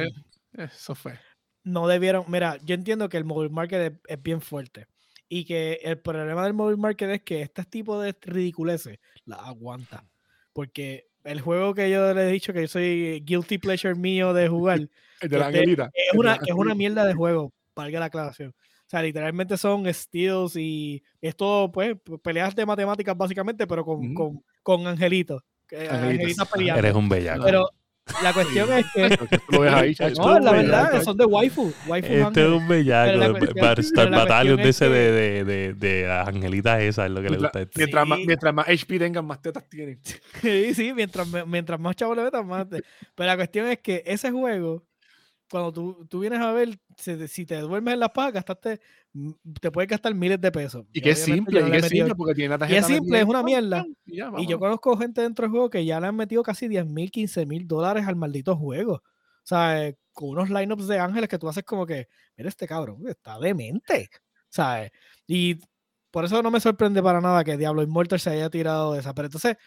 Eso fue. No debieron. Mira, yo entiendo que el mobile market es, bien fuerte. Y que el problema del mobile market es que este tipo de ridiculeces la aguanta. Porque el juego que yo le he dicho que yo soy guilty pleasure mío de jugar. de la este, Es una, es una mierda de juego, valga la aclaración. O sea, literalmente son steals y es todo, pues, peleas de matemáticas básicamente, pero con, con, con angelitos. Angelitos peleando. Eres un bellaco. Pero la cuestión es que. no, la verdad, son de waifu. waifu este es un bellaco. Para estar Battalion de ese de, de, de, de, las angelitas esas es lo que le gusta. Este. Mientras, más, mientras más HP tengan, más tetas tienen. Sí, sí, mientras, mientras más chavos le metan, más. Pero la cuestión es que ese juego cuando tú, tú, vienes a ver, si, te duermes en la paga, gastaste, te puedes gastar miles de pesos. Y, que es simple, y que es simple, porque tiene la tarjeta. Y es simple, es una mierda. Y, yo conozco gente dentro del juego que ya le han metido casi 10 mil, 15 mil dólares al maldito juego. O sea, con unos lineups de ángeles que tú haces como que, mira este cabrón, está demente. ¿Sabes? Y por eso no me sorprende para nada que Diablo Immortal se haya tirado de esa. Pero entonces,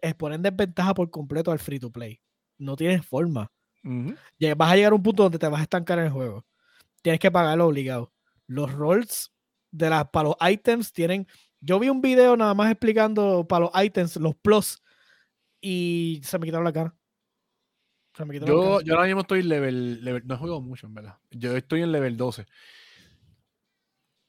exponen desventaja por completo al free to play. No tienes forma. Vas a llegar a un punto donde te vas a estancar en el juego. Tienes que pagarlo obligado. Los rolls de las para los items tienen. Yo vi un video nada más explicando para los items, los plus, y se me quitaron la cara. yo, yo ahora mismo estoy level, level, No he jugado mucho, en verdad. Yo estoy en level 12.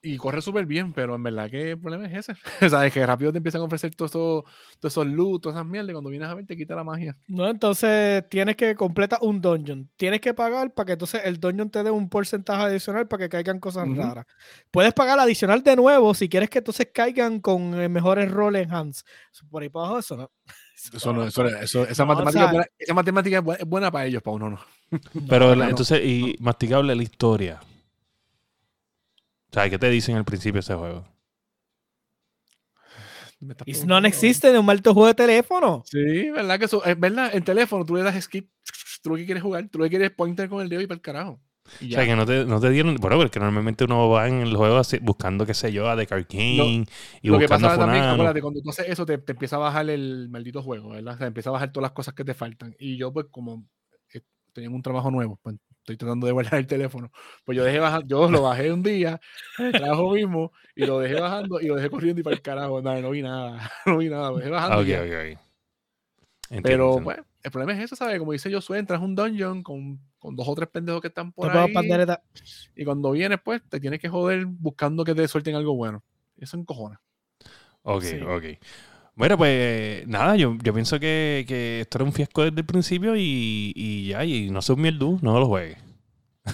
Y corre súper bien, pero en verdad que el problema es ese. o sea, es que rápido te empiezan a ofrecer todos esos, todos esos loot, todas esas mierdas, y cuando vienes a ver te quita la magia. No, entonces tienes que completar un dungeon. Tienes que pagar para que entonces el dungeon te dé un porcentaje adicional para que caigan cosas raras. Puedes pagar adicional de nuevo si quieres que entonces caigan con mejores roles en hands. Por ahí para abajo eso no. Eso no, eso, eso, esa, matemática, buena, esa matemática es buena para ellos, para uno no. Pero entonces, y masticable la historia. O sea, ¿qué te dicen al principio de ese juego? no existe en un malto juego de teléfono. Sí, verdad que eso, es verdad, en teléfono tú le das skip, tú lo que quieres jugar, tú lo que quieres pointer con el dedo y para el carajo. o sea, que no te, no te dieron. Bueno, porque normalmente uno va en el juego buscando, qué sé yo, a The King y lo buscando que pasa también, acuérdate, cuando tú haces eso, te, te, empieza a bajar el maldito juego, ¿verdad? O sea, empieza a bajar todas las cosas que te faltan. Y yo, pues, como eh, tenía un trabajo nuevo, pues estoy tratando de guardar el teléfono. Pues yo dejé bajar, yo lo bajé un día, trabajo mismo, y lo dejé bajando y lo dejé corriendo y para el carajo. No, no vi nada, no vi nada, lo dejé bajando. Okay, okay, Pero bueno, el problema es eso, ¿sabes? Como dice Josué, entras a un dungeon con, con, dos o tres pendejos que están por ahí. Y cuando vienes, pues, te tienes que joder buscando que te suelten algo bueno. Eso encojona. Ok, ok. Bueno, pues nada, yo, yo pienso que, que, esto era un fiasco desde el principio y, y ya, y no se un mierdu, no lo juegue.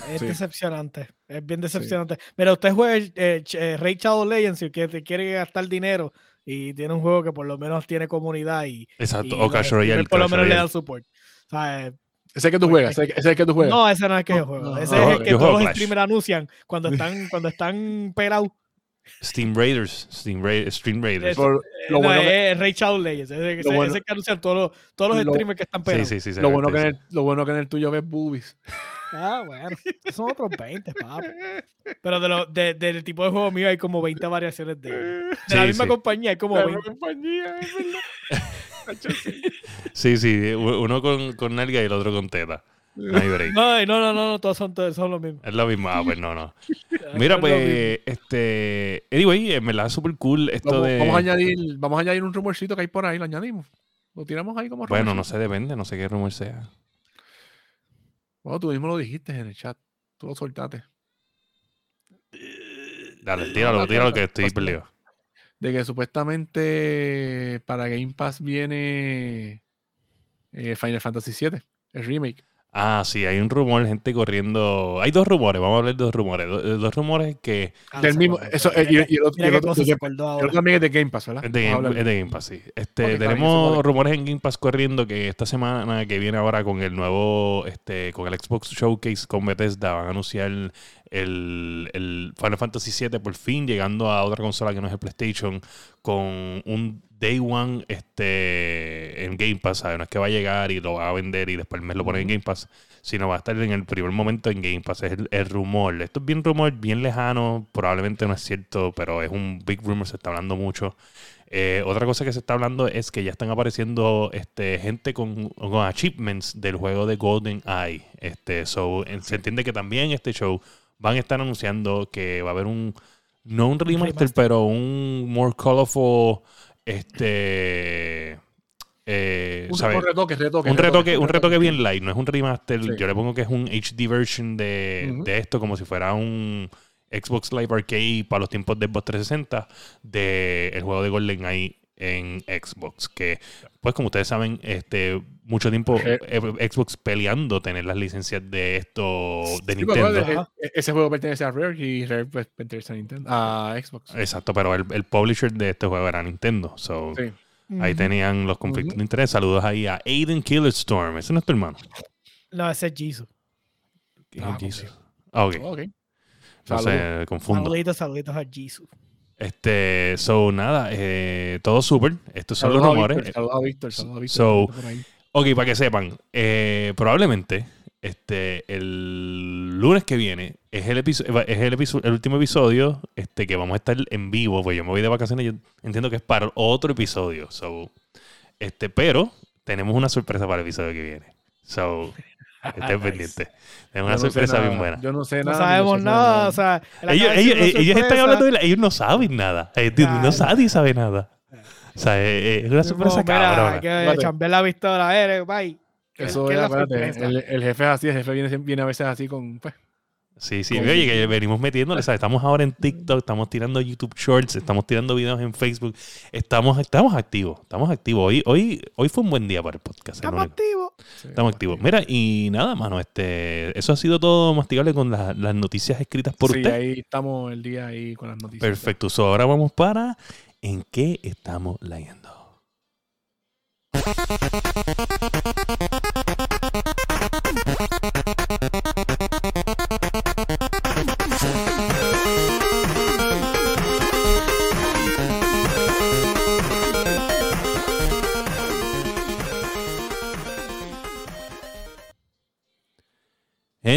Es decepcionante, es bien decepcionante. Pero usted juega eh, eh, Rey Shadow Legends y que te quiere gastar dinero y tiene un juego que por lo menos tiene comunidad y, Exacto, o Clash Royale. Por lo menos le dan support. O sea, ese es el que tú juegas, ese es el que tú juegas. No, ese no es el que yo juego. ese es el que todos los streamers anuncian cuando están, cuando están pelados Steam Raiders. Steam, Ra Stream Raiders. lo no, bueno es Ray Charles Leyes. Ese, ese, bueno, ese que anuncian todos los, todos los streamers que están pegados. Sí, sí, sí, lo, bueno que en el, lo bueno que en el tuyo ves boobies. Ah, bueno. Son otros 20, papi. Pero de lo, de, del tipo de juego mío hay como 20 variaciones de, de la misma compañía. Hay como de 20. compañía, es verdad. sí, sí. Uno con, con nalga y el otro con teta. No No, no, no, no, todos son, todos son lo mismo. Es lo mismo, ah, pues no, no. Mira, pues, este. Anyway, me la da súper cool esto vamos, de. Vamos a, añadir, vamos a añadir un rumorcito que hay por ahí, lo añadimos. Lo tiramos ahí como rumorcito. Bueno, no sé, depende, no sé qué rumor sea. Bueno, tú mismo lo dijiste en el chat. Tú lo soltaste. Dale, tíralo, tíralo que estoy perdido. De que supuestamente para Game Pass viene eh, Final Fantasy VII, el remake. Ah, sí, hay un rumor, gente corriendo. Hay dos rumores, vamos a hablar de dos rumores. Dos, rumores que. Ah, del mismo. Eso, y, el otro, también es de Game Pass, ¿verdad? Es de, Game, Pass, sí. Este, tenemos rumores en Game Pass corriendo que esta semana que viene ahora con el nuevo. este Con el Xbox Showcase con Bethesda van a anunciar el, el Final Fantasy VII por fin llegando a otra consola que no es el PlayStation con un Day One este, en Game Pass, No es que va a llegar y lo va a vender y después el mes lo pone en Game Pass, sino va a estar en el primer momento en Game Pass. Es el, rumor. Esto es bien rumor, bien lejano, probablemente no es cierto, pero es un big rumor, se está hablando mucho. Eh, otra cosa que se está hablando es que ya están apareciendo este, gente con, achievements del juego de Golden Eye. Este, so, se entiende que también este show van a estar anunciando que va a haber un, no un remaster, pero un more colorful este. Eh, un, retoque, un retoque, un retoque bien light, no es un remaster. Yo le pongo que es un HD version de, esto, como si fuera un Xbox Live Arcade para los tiempos de Xbox 360 del juego de Golden Eye en Xbox. Que, pues, como ustedes saben, este mucho tiempo eh, Xbox peleando tener las licencias de esto de Nintendo. ese juego pertenece a Rare y Rare pues, pertenece a Nintendo, a Xbox. Exacto, pero el, el publisher de este juego era Nintendo. So, Ahí tenían los conflictos de interés. Saludos ahí a Aiden Killerstorm. Ese no es tu hermano. No, ese es Jesus. Ah, Jesus. Ah, ok. okay. Entonces, confundo. Saluditos, saluditos a Jesus. Este, so, nada, eh, todo súper. Estos son los rumores. Saludos a Víctor, saludos a Víctor. So, ok, para que sepan, eh, probablemente este, el lunes que viene es el, es el, el, último episodio este, que vamos a estar en vivo. Pues yo me voy de vacaciones, yo entiendo que es para otro episodio. So, este, pero tenemos una sorpresa para el episodio que viene. So, Estén pendientes. Es una sorpresa bien buena. Yo no sé nada. No sabemos nada. O sea, ellos, ellos, están hablando de la, ellos no saben nada. No nadie sabe nada. O sea, es una sorpresa cabrona. que cambiar la pistola, eh, bye. Eso es, el, el, jefe es así, el jefe viene, viene a veces así con, pues, Sí, sí, oye, que venimos metiéndole, ¿sabes? Estamos ahora en TikTok, estamos tirando YouTube Shorts, estamos tirando videos en Facebook, estamos, estamos activos, estamos activos. Hoy, hoy, hoy fue un buen día para el podcast. Estamos activos. estamos activos. Mira, y nada, mano, este, eso ha sido todo masticable con las noticias escritas por sí, usted. ahí estamos el día ahí con las noticias. Perfecto, ahora vamos para ¿En qué estamos leyendo?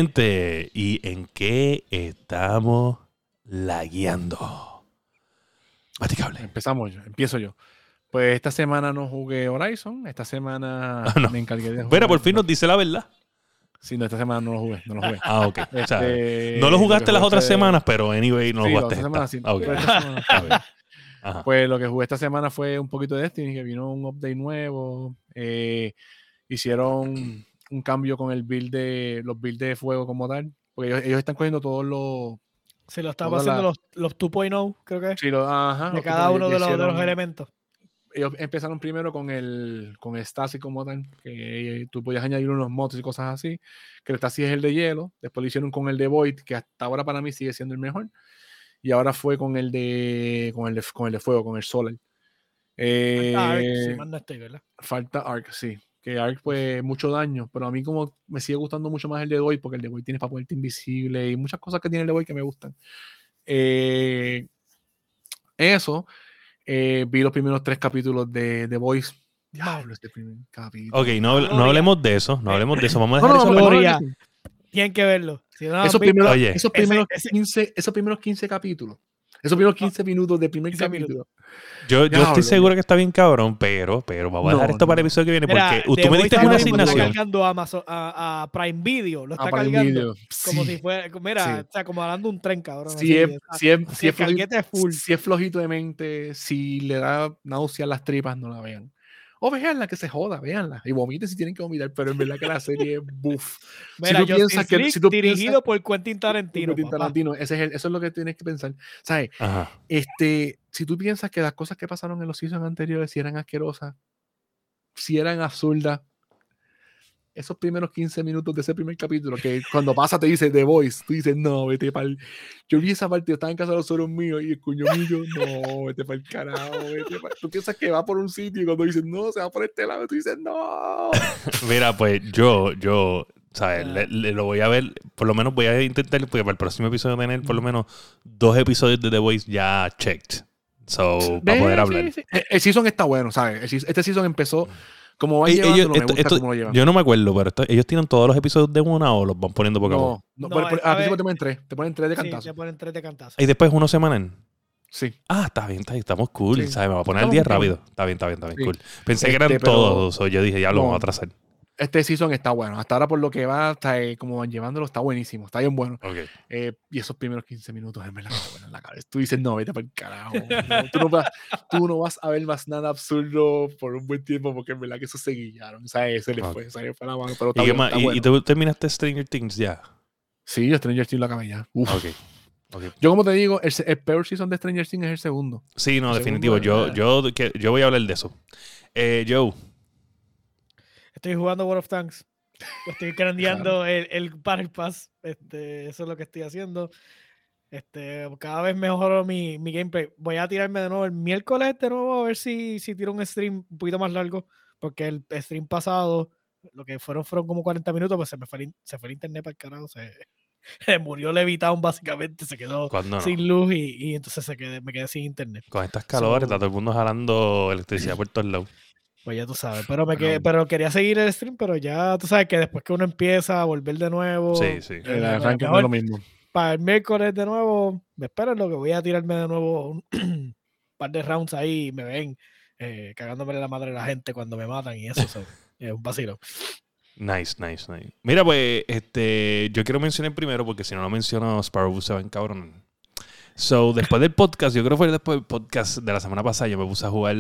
Gente, ¿y en qué estamos lagueando? Maticable. Empezamos yo, empiezo yo. Pues esta semana no jugué Horizon, esta semana ah, me encargué de jugar. Pero por fin nos dice la verdad. Sí, no, esta semana no lo jugué, no lo jugué. Ah, ok. Este, no lo jugaste las otras semanas, pero anyway, no lo jugaste. Esta. Sí, Pues lo que jugué esta semana fue un poquito de Destiny, que vino un update nuevo. Eh, hicieron un cambio con el build de los builds de fuego como tal. Porque ellos, están cogiendo todos los. Se lo estaban haciendo los, los 2.0, creo que. Sí, lo, ajá, de cada uno de los, de los, elementos. Ellos empezaron primero con el, con el Stasi como tal, que tú podías añadir unos motos y cosas así. Que el Stasi es el de hielo. Después lo hicieron con el de Void, que hasta ahora para mí sigue siendo el mejor. Y ahora fue con el de, con el de, con el de fuego, con el Solar. Eh, falta Arc, si estoy, ¿verdad? Falta Arc, sí que Ark pues mucho daño, pero a mí como me sigue gustando mucho más el de hoy porque el de hoy tiene para ponerte invisible y muchas cosas que tiene el de hoy que me gustan. Eh, eso, eh, vi los primeros tres capítulos de The Voice. Diablo, este primer capítulo. Ok, no, no, hablemos de eso, no hablemos de eso. Vamos a dejar eso. Tienen que verlo. esos, primeros, esos, primeros 15, esos primeros 15 capítulos esos primeros 15 minutos de primer capítulo. Yo, yo estoy seguro que está bien cabrón, pero, pero vamos a dejar esto para el episodio que viene porque tú me diste una asignación. Está cargando a, a, Prime Video, lo está cargando como si fuera, mira, o sea, como hablando un tren, cabrón. Si, es, si, es, si, es flojito, full. si es flojito de mente, si le da náusea a las tripas, no la vean. O veanla, que se joda, veanla. Y vomiten si tienen que vomitar, pero en verdad que la serie es buff. Mira, si tú piensas que, si tú dirigido por Quentin Tarantino. Quentin Tarantino, ese es eso es lo que tienes que pensar. ¿Sabes? Este, si tú piensas que las cosas que pasaron en los seasons anteriores, si eran asquerosas, si eran absurdas, esos primeros 15 minutos de ese primer capítulo, que cuando pasa te dice The Voice, tú dices, no, vete para el... Yo vi esa parte, yo estaba en casa de los solos míos y el cuño mío, no, vete para el carajo, vete Tú piensas que va por un sitio y cuando dices, no, se va por este lado, tú dices, no. Mira, pues yo, yo, ¿sabes? Le, lo voy a ver, por lo menos voy a intentar, porque para el próximo episodio tener por lo menos dos episodios de The Voice ya checked. So, para poder hablar. El season está bueno, ¿sabes? Este season empezó como ellos, Yo no me acuerdo, pero ellos tienen todos los episodios de una o los van poniendo poco a poco. No, no, a principio te ponen tres. Te ponen tres de cantazo. Sí, te ponen tres de cantazo. Y después uno semanal. Sí. Ah, está bien, está bien, estamos cool. ¿sabes? Me voy a poner el día rápido. Está bien, está bien, está bien, cool. Pensé que eran este, todos, o yo dije, ya lo vamos a atrasar este season está bueno. Hasta ahora, por lo que va, está, eh, como van llevándolo, está buenísimo. Está bien bueno. Eh, y esos primeros 15 minutos, en verdad, bueno en la cabeza. Tú dices, no, vete para el carajo. tú, no vas, tú, no vas, a ver más nada absurdo por un buen tiempo, porque en verdad que eso se guillaron. O sea, se le fue, se le fue la mano. Pero ¿Y, bueno, ¿Y, tú terminaste Stranger Things ya? Sí, Stranger Things lo acabé ya. Okay. Yo, como te digo, el, peor season de Stranger Things es el segundo. Sí, no, definitivo. yo, yo, yo voy a hablar de eso. Eh, Joe. Estoy jugando World of Tanks. Estoy grandeando el, el Battle Pass. Este, eso es lo que estoy haciendo. Este, cada vez mejoro mi, mi, gameplay. Voy a tirarme de nuevo el miércoles de nuevo a ver si, si tiro un stream un poquito más largo. Porque el stream pasado, lo que fueron fueron como 40 minutos, pues se me fue el, se fue el internet para el carajo. Se, murió Levitown básicamente, se quedó sin luz y, y, entonces se quedé, me quedé sin internet. Con estas calores, está todo el mundo jalando electricidad por todos lados. Pues ya tú sabes. Pero, me quedé, pero quería seguir el stream, pero ya tú sabes que después que uno empieza a volver de nuevo. Sí, sí. El arranque no es lo mismo. Para el miércoles de nuevo, me esperen lo que voy a tirarme de nuevo un par de rounds ahí y me ven eh, cagándome la madre a la gente cuando me matan y eso es un vacilo. Nice, nice, nice. Mira, pues, este, yo quiero mencionar primero, porque si no lo menciono, Sparrow se va en cabrón. So, después del podcast, yo creo que fue después del podcast de la semana pasada, yo me puse a jugar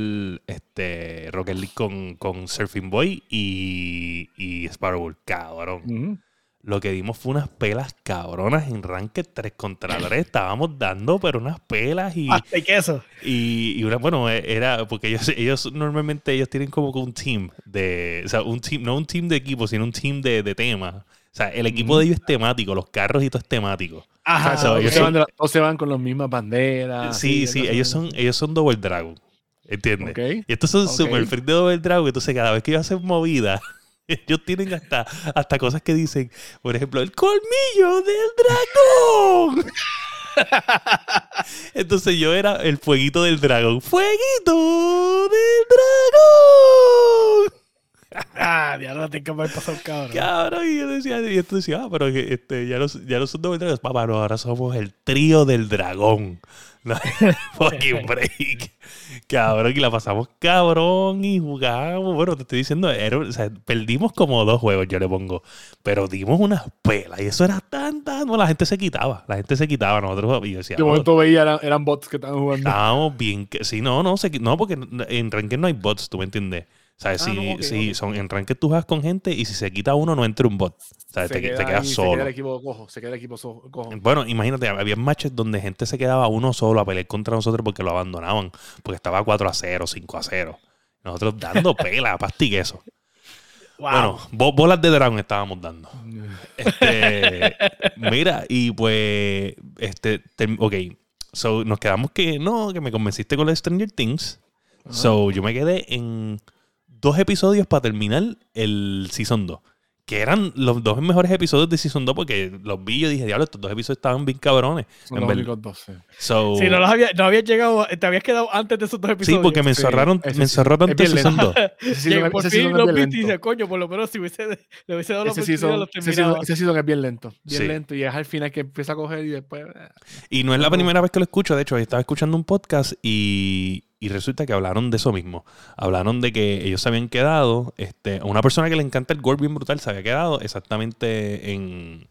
este Rocket League con, con Surfing Boy y, y Sparrow, cabrón. lo que dimos fue unas pelas cabronas en Ranked 3 contra 3. Estábamos dando, pero unas pelas y. Hasta y queso. Y, y una, bueno, e, era. Porque ellos, ellos normalmente ellos tienen como un team de. O sea, un team, no un team de equipo, sino un team de, de temas. O sea, el equipo de ellos es temático, los carros y todo es temático. Ajá, o ellos se, van de se van con las mismas banderas. Sí, sí, ellos son, ellos son Double Dragon. ¿Entiendes? Y estos son super free de Double Dragon. Entonces, cada vez que ellos hacen movida ellos tienen hasta, hasta cosas que dicen, por ejemplo, el colmillo del dragón. Entonces yo era el fueguito del dragón. ¡Fueguito del dragón! Ah, ya no tengo que haber pasado cabrón. Cabrón, y yo decía, y esto decía, ah, pero este, ya, no, ya no son dos dragones. Papá, no, ahora somos el trío del dragón. fucking break. Cabrón, y la pasamos cabrón y jugamos. Bueno, te estoy diciendo, o sea, perdimos como dos juegos, yo le pongo. Pero dimos unas pelas y eso era tan, tan. No, la gente se quitaba. La gente se quitaba. Nosotros, y yo decía. De momento veía, eran, bots que estaban jugando. Estábamos bien. Sí, no, no, no, porque en Ranked no hay bots, tú me entiendes. ¿Sabes? Ah, si, si son en Ranked tú juegas con gente y si se quita uno, no entra un bot. Te, queda quedas solo. Se queda el equipo cojo. Se queda el equipo cojo. Bueno, imagínate, había matches donde gente se quedaba uno solo a pelear contra nosotros porque lo abandonaban. Porque estaba 4 a 0, 5 a 0. Nosotros dando pela, pastigue eso. Bueno, bolas de dragón estábamos dando. Este, mira, y pues, este, ok, so nos quedamos que no, que me convenciste con la Stranger Things. So yo me quedé en dos episodios para terminar el Season 2. Que eran los dos mejores episodios de Season 2 porque los vi y dije, diablo, estos dos episodios estaban bien cabrones. Son los únicos dos, sí. sí, no, los había, no habías llegado, te habías quedado antes de esos dos episodios. Sí, porque me encerraron, me encerraron tanto Season 2. y por fin los vi y dice, coño, por lo menos si hubiese, le hubiese dado la oportunidad, los terminaba. Ese season es bien lento, bien lento. Y es al final que empieza a coger y después... Eh. Y no es la primera vez que lo escucho, de hecho, estaba escuchando un podcast y y resulta que hablaron de eso mismo. Hablaron de que ellos se habían quedado, este, una persona que le encanta el gore bien brutal se había quedado exactamente en,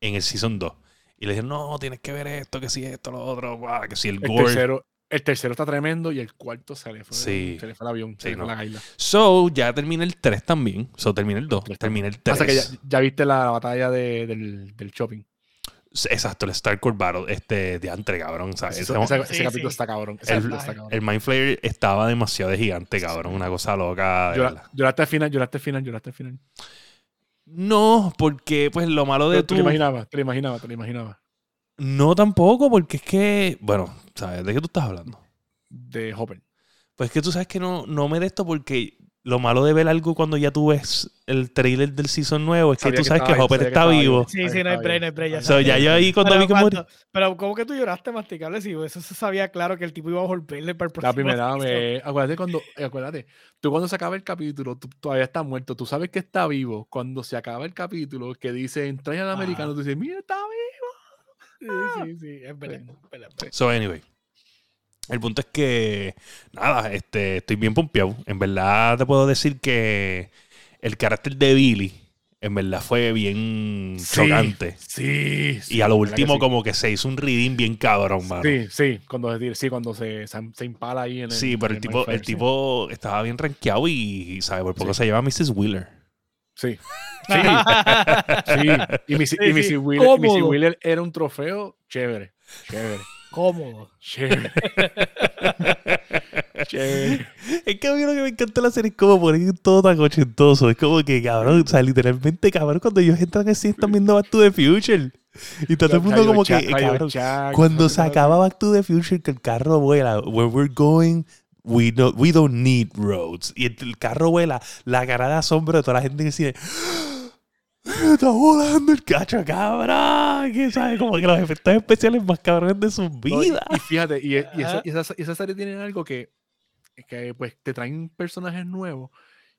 en el Season 2. Y le dijeron, no, tienes que ver esto, que si esto, lo otro, que si el. El tercero, el tercero está tremendo y el cuarto se le fue, sí. se le fue el avión, se le fue la isla. So, ya termina el 3 también. So, termina el 2, termina el 3. Pasa que ya, ya, viste la batalla de, del, del shopping. Exacto, el Starcore Battle, este de antre, cabrón. ¿sabes? ese, capítulo está cabrón. El, el, Mind Flayer estaba demasiado de gigante, cabrón. Una cosa loca. lloraste al final, lloraste al final, lloraste al final. No, porque pues lo malo de tú. Te lo imaginabas, te lo imaginabas, te lo imaginabas. No tampoco, porque es que, bueno, ¿sabes? ¿De qué tú estás hablando? De Hopper. Pues es que tú sabes que no, no me de esto porque lo malo de ver algo cuando ya tú ves el trailer del season nuevo es que tú sabes que, Hopper está vivo. Sí, sí, no hay break, no hay break. Ya, so, ya yo ahí cuando pero, vi que murió. Pero ¿cómo que tú lloraste masticable? Si eso se sabía claro que el tipo iba a golpearle para el próximo. La primera vez. Acuérdate cuando, acuérdate, tú cuando se acaba el capítulo, tú todavía estás muerto, tú sabes que está vivo. Cuando se acaba el capítulo, que dice, entra al americano, tú dices, mira, está vivo. Sí, sí, sí, es verdad. So, anyway. El punto es que, nada, este, estoy bien pompeado. En verdad te puedo decir que el carácter de Billy, en verdad fue bien chocante. Sí, Y a lo último, como que se hizo un reading bien cabrón, mano. Sí, sí, cuando, sí, cuando se, se, impala ahí en el. Sí, pero el, tipo, el tipo estaba bien rankeado y, ¿sabes? Por poco se lleva a Mrs. Wheeler. Sí. Sí. sí. Y Missy, y Wheeler era un trofeo chévere. Chévere. Cómodo. Es que a mí lo que me encanta la serie es como poner todo tan ochentoso. Es como que, cabrón, o sea, literalmente, cabrón, cuando ellos entran así, están viendo Back to the Future. Y todo el mundo como que, cabrón, cuando se acaba Back to the Future, que el carro vuela, where we're going, we don't, we don't need roads. Y el, carro vuela, la cara de asombro de toda la gente que dice Está volando el cacho, cabrón. Que sabe como que los efectos especiales más cabrones de su vida. y, fíjate, y, esa, serie tiene algo que, que pues te traen personajes nuevos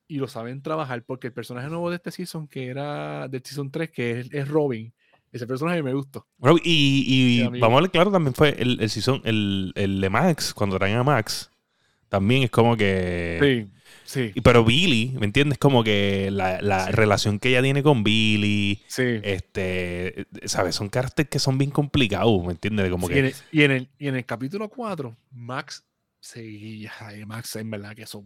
y lo saben trabajar porque el personaje nuevo de este season, que era del season 3, que es, Robin, ese personaje me gustó. y, vamos a ver, claro, también fue el, el season, el, el de Max, cuando traen a Max, también es como que... Sí Sí. Pero Billy, ¿me entiendes? Como que la, relación que ella tiene con Billy. Sí. Este, ¿sabes? Son caracteres que son bien complicados, ¿me entiendes? Como que... y, en el, y, en el, capítulo 4, Max seguía. Max, en verdad, que eso.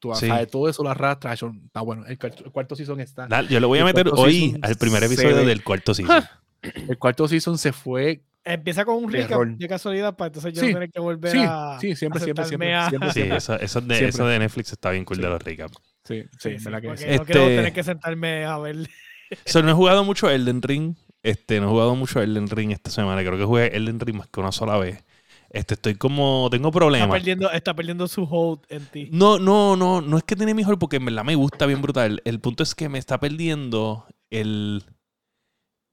tú vas a todo eso lo arrastras. Está bueno. El, cuarto season está. yo lo voy a meter hoy al primer episodio del cuarto season. El cuarto season se fue Empieza con un recap de casualidad para entonces yo no tener que volver a. Sí, siempre, siempre, siempre, siempre, Sí, eso, eso, de, eso, de, Netflix está bien cool de los recaps. Sí, sí, sí, que este... No quiero tener que sentarme a ver. So, no he jugado mucho Elden Ring. Este, no he jugado mucho Elden Ring esta semana. Creo que jugué Elden Ring más que una sola vez. Este, estoy como. Tengo problemas. Está perdiendo, está perdiendo su hold en ti. No, no, no. No es que tiene mi hold porque en verdad me gusta bien brutal. El punto es que me está perdiendo el.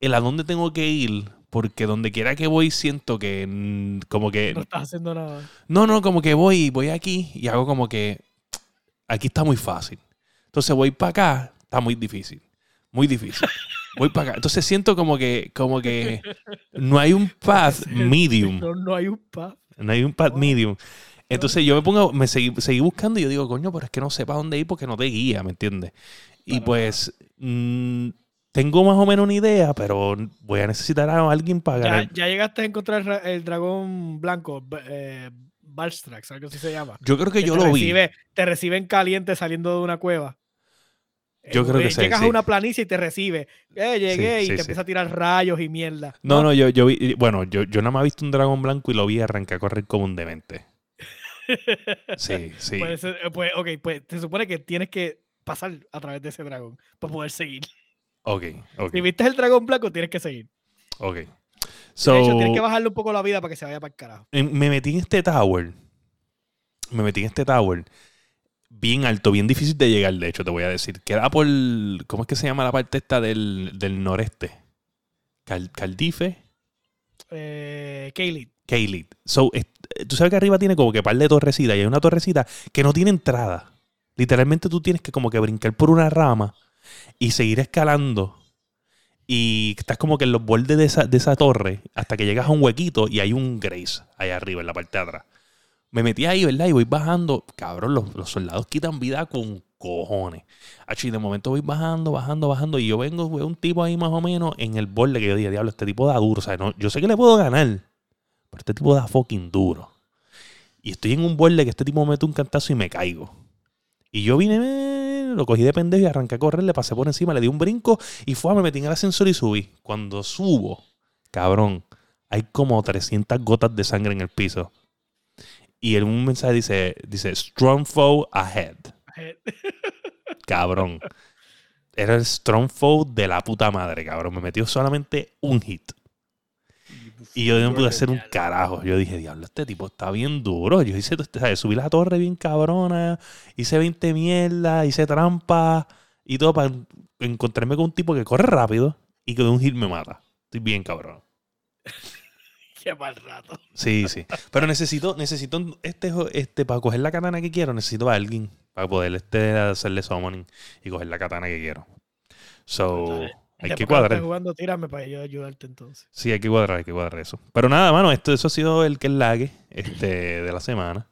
El a dónde tengo que ir porque donde quiera que voy siento que mm, como que... No estás haciendo nada. No, no, como que voy, voy aquí y hago como que aquí está muy fácil. Entonces voy para acá, está muy difícil. Muy difícil. Voy para acá. Entonces siento como que, como que no hay un path medium. No, no hay un path. No hay un path medium. Entonces yo me pongo, me seguí, buscando y yo digo, coño, pero es que no sé para dónde ir porque no te guía, ¿me entiendes? Y pues mm, tengo más o menos una idea, pero voy a necesitar a alguien para ganar. Ya, llegaste a encontrar el dragón blanco, eh, Balstrax, algo así se llama. Yo creo que, yo lo vi. Te reciben caliente saliendo de una cueva. Yo creo que. Llegas a una planicie y te recibe. Eh, llegué y te empieza a tirar rayos y mierda. No, no, yo, yo vi. Bueno, yo, yo nada más he visto un dragón blanco y lo vi arrancar a correr como un demente. sí, sí. Pues, pues, ok, pues se supone que tienes que pasar a través de ese dragón para poder seguir. Ok, ok. Si viste el dragón blanco, tienes que seguir. Ok. So, de hecho, tienes que bajarle un poco la vida para que se vaya para el carajo. Me metí en este tower. Me metí en este tower. Bien alto, bien difícil de llegar, de hecho, te voy a decir. Queda por. ¿Cómo es que se llama la parte esta del, del noreste? Caldife. Eh, Kaylid. So, tú sabes que arriba tiene como que par de torrecitas y hay una torrecita que no tiene entrada. Literalmente tú tienes que como que brincar por una rama y seguir escalando. Y estás como que en los bordes de esa, de esa torre hasta que llegas a un huequito y hay un Grace ahí arriba, en la parte de atrás. Me metí ahí, ¿verdad? Y voy bajando. Cabrón, los, soldados quitan vida con cojones. Y de momento voy bajando, bajando, bajando. Y yo vengo, veo un tipo ahí más o menos en el borde que yo dije, diablo, este tipo da duro. O sea, no, yo sé que le puedo ganar. Pero este tipo da fucking duro. Y estoy en un borde que este tipo me mete un cantazo y me caigo. Y yo vine, lo cogí de pendejo y arranqué a correr, le pasé por encima, le di un brinco y fue, me metí en el ascensor y subí. Cuando subo, cabrón, hay como 300 gotas de sangre en el piso. Y en un mensaje dice, dice, strong foe ahead. cabrón. Era el strong foe de la puta madre, cabrón. Me metió solamente un hit. Y yo no pude hacer un carajo. Yo dije, diablo, este tipo está bien duro. Yo hice, ¿sabes? subí la torre bien cabrona, hice 20 mierda, hice trampa y todo para encontrarme con un tipo que corre rápido y que de un hit me mata. Estoy bien cabrón. Qué mal rato. Sí, sí. Pero necesito, necesito este, este, para coger la katana que quiero, necesito a alguien para poder este, hacerle summoning y coger la katana que quiero. So, hay que cuadrar. jugando, tírame para yo ayudarte entonces. Sí, hay que cuadrar, hay que cuadrar eso. Pero nada, mano, esto, eso ha sido el que es lague este, de la semana.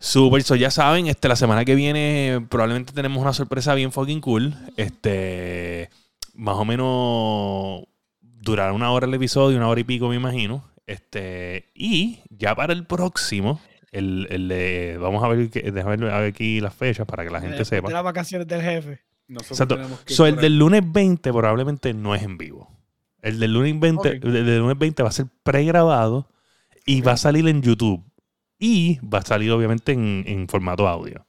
Super, so ya saben, este, la semana que viene probablemente tenemos una sorpresa bien fucking cool. Este, más o menos durará una hora el episodio, una hora y pico, me imagino. Este, y ya para el próximo, el, el de, vamos a ver, déjame ver aquí las fechas para que la gente sepa. De las vacaciones del jefe. Exacto. So, el del lunes 20 probablemente no es en vivo. El del lunes 20, el del lunes 20 va a ser pregrabado y va a salir en YouTube. Y va a salir obviamente en, formato audio.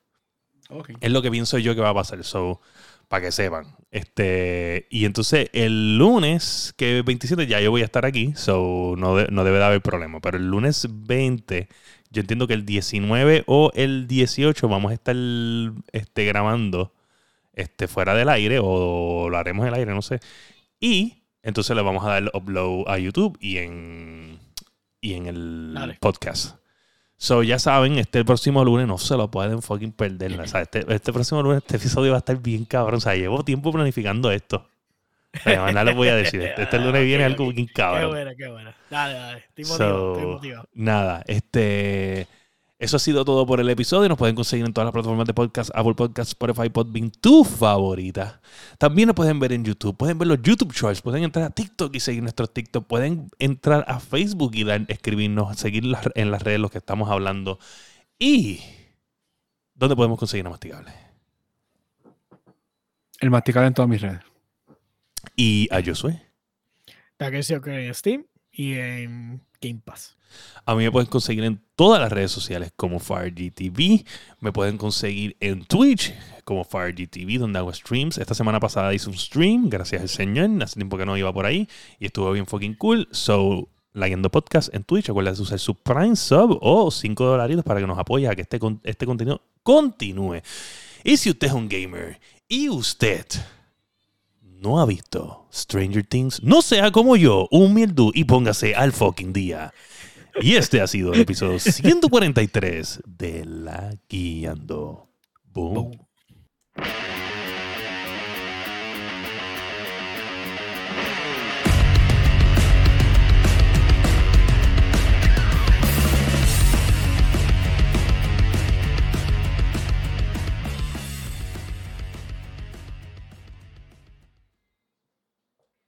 Es lo que pienso yo que va a pasar. So, para que sepan. Este, y entonces el lunes, que es 27, ya yo voy a estar aquí. So, no, no debe de haber problema. Pero el lunes 20, yo entiendo que el 19 o el 18 vamos a estar este, grabando este, fuera del aire o lo haremos en el aire, no sé. Y entonces le vamos a dar el upload a YouTube y en, y en el podcast. So, ya saben, este próximo lunes no se lo pueden fucking perder. O sea, este, este, próximo lunes este episodio va a estar bien cabrón. O sea, llevo tiempo planificando esto. O sea, nada les voy a decir. Este, este lunes viene algo bien cabrón. Qué bueno, qué bueno. Dale, dale. Estoy motivado, estoy motivado. Nada, este... Eso ha sido todo por el episodio. Nos pueden conseguir en todas las plataformas de podcast, Apple Podcasts, Spotify, Podbean, tu favorita. También nos pueden ver en YouTube. Pueden ver los YouTube Shorts. Pueden entrar a TikTok y seguir nuestros TikTok. Pueden entrar a Facebook y dar, escribirnos, seguir en las redes los que estamos hablando. Y ¿Dónde podemos conseguir a Masticable? El Masticable en todas mis redes. ¿Y a Josué? que en Steam y en Game Pass. A mí me pueden conseguir en todas las redes sociales como FireGTV. Me pueden conseguir en Twitch como FireGTV, donde hago streams. Esta semana pasada hice un stream, gracias al Señor. Hace tiempo que no iba por ahí y estuvo bien fucking cool. So, Leyendo Podcast en Twitch. Acuérdense de usar su Prime Sub o 5 dolaritos para que nos apoye a que este, este contenido continúe. Y si usted es un gamer y usted no ha visto Stranger Things, no sea como yo, un y póngase al fucking día. Y este ha sido el episodio 143 de La Guiando. Boom.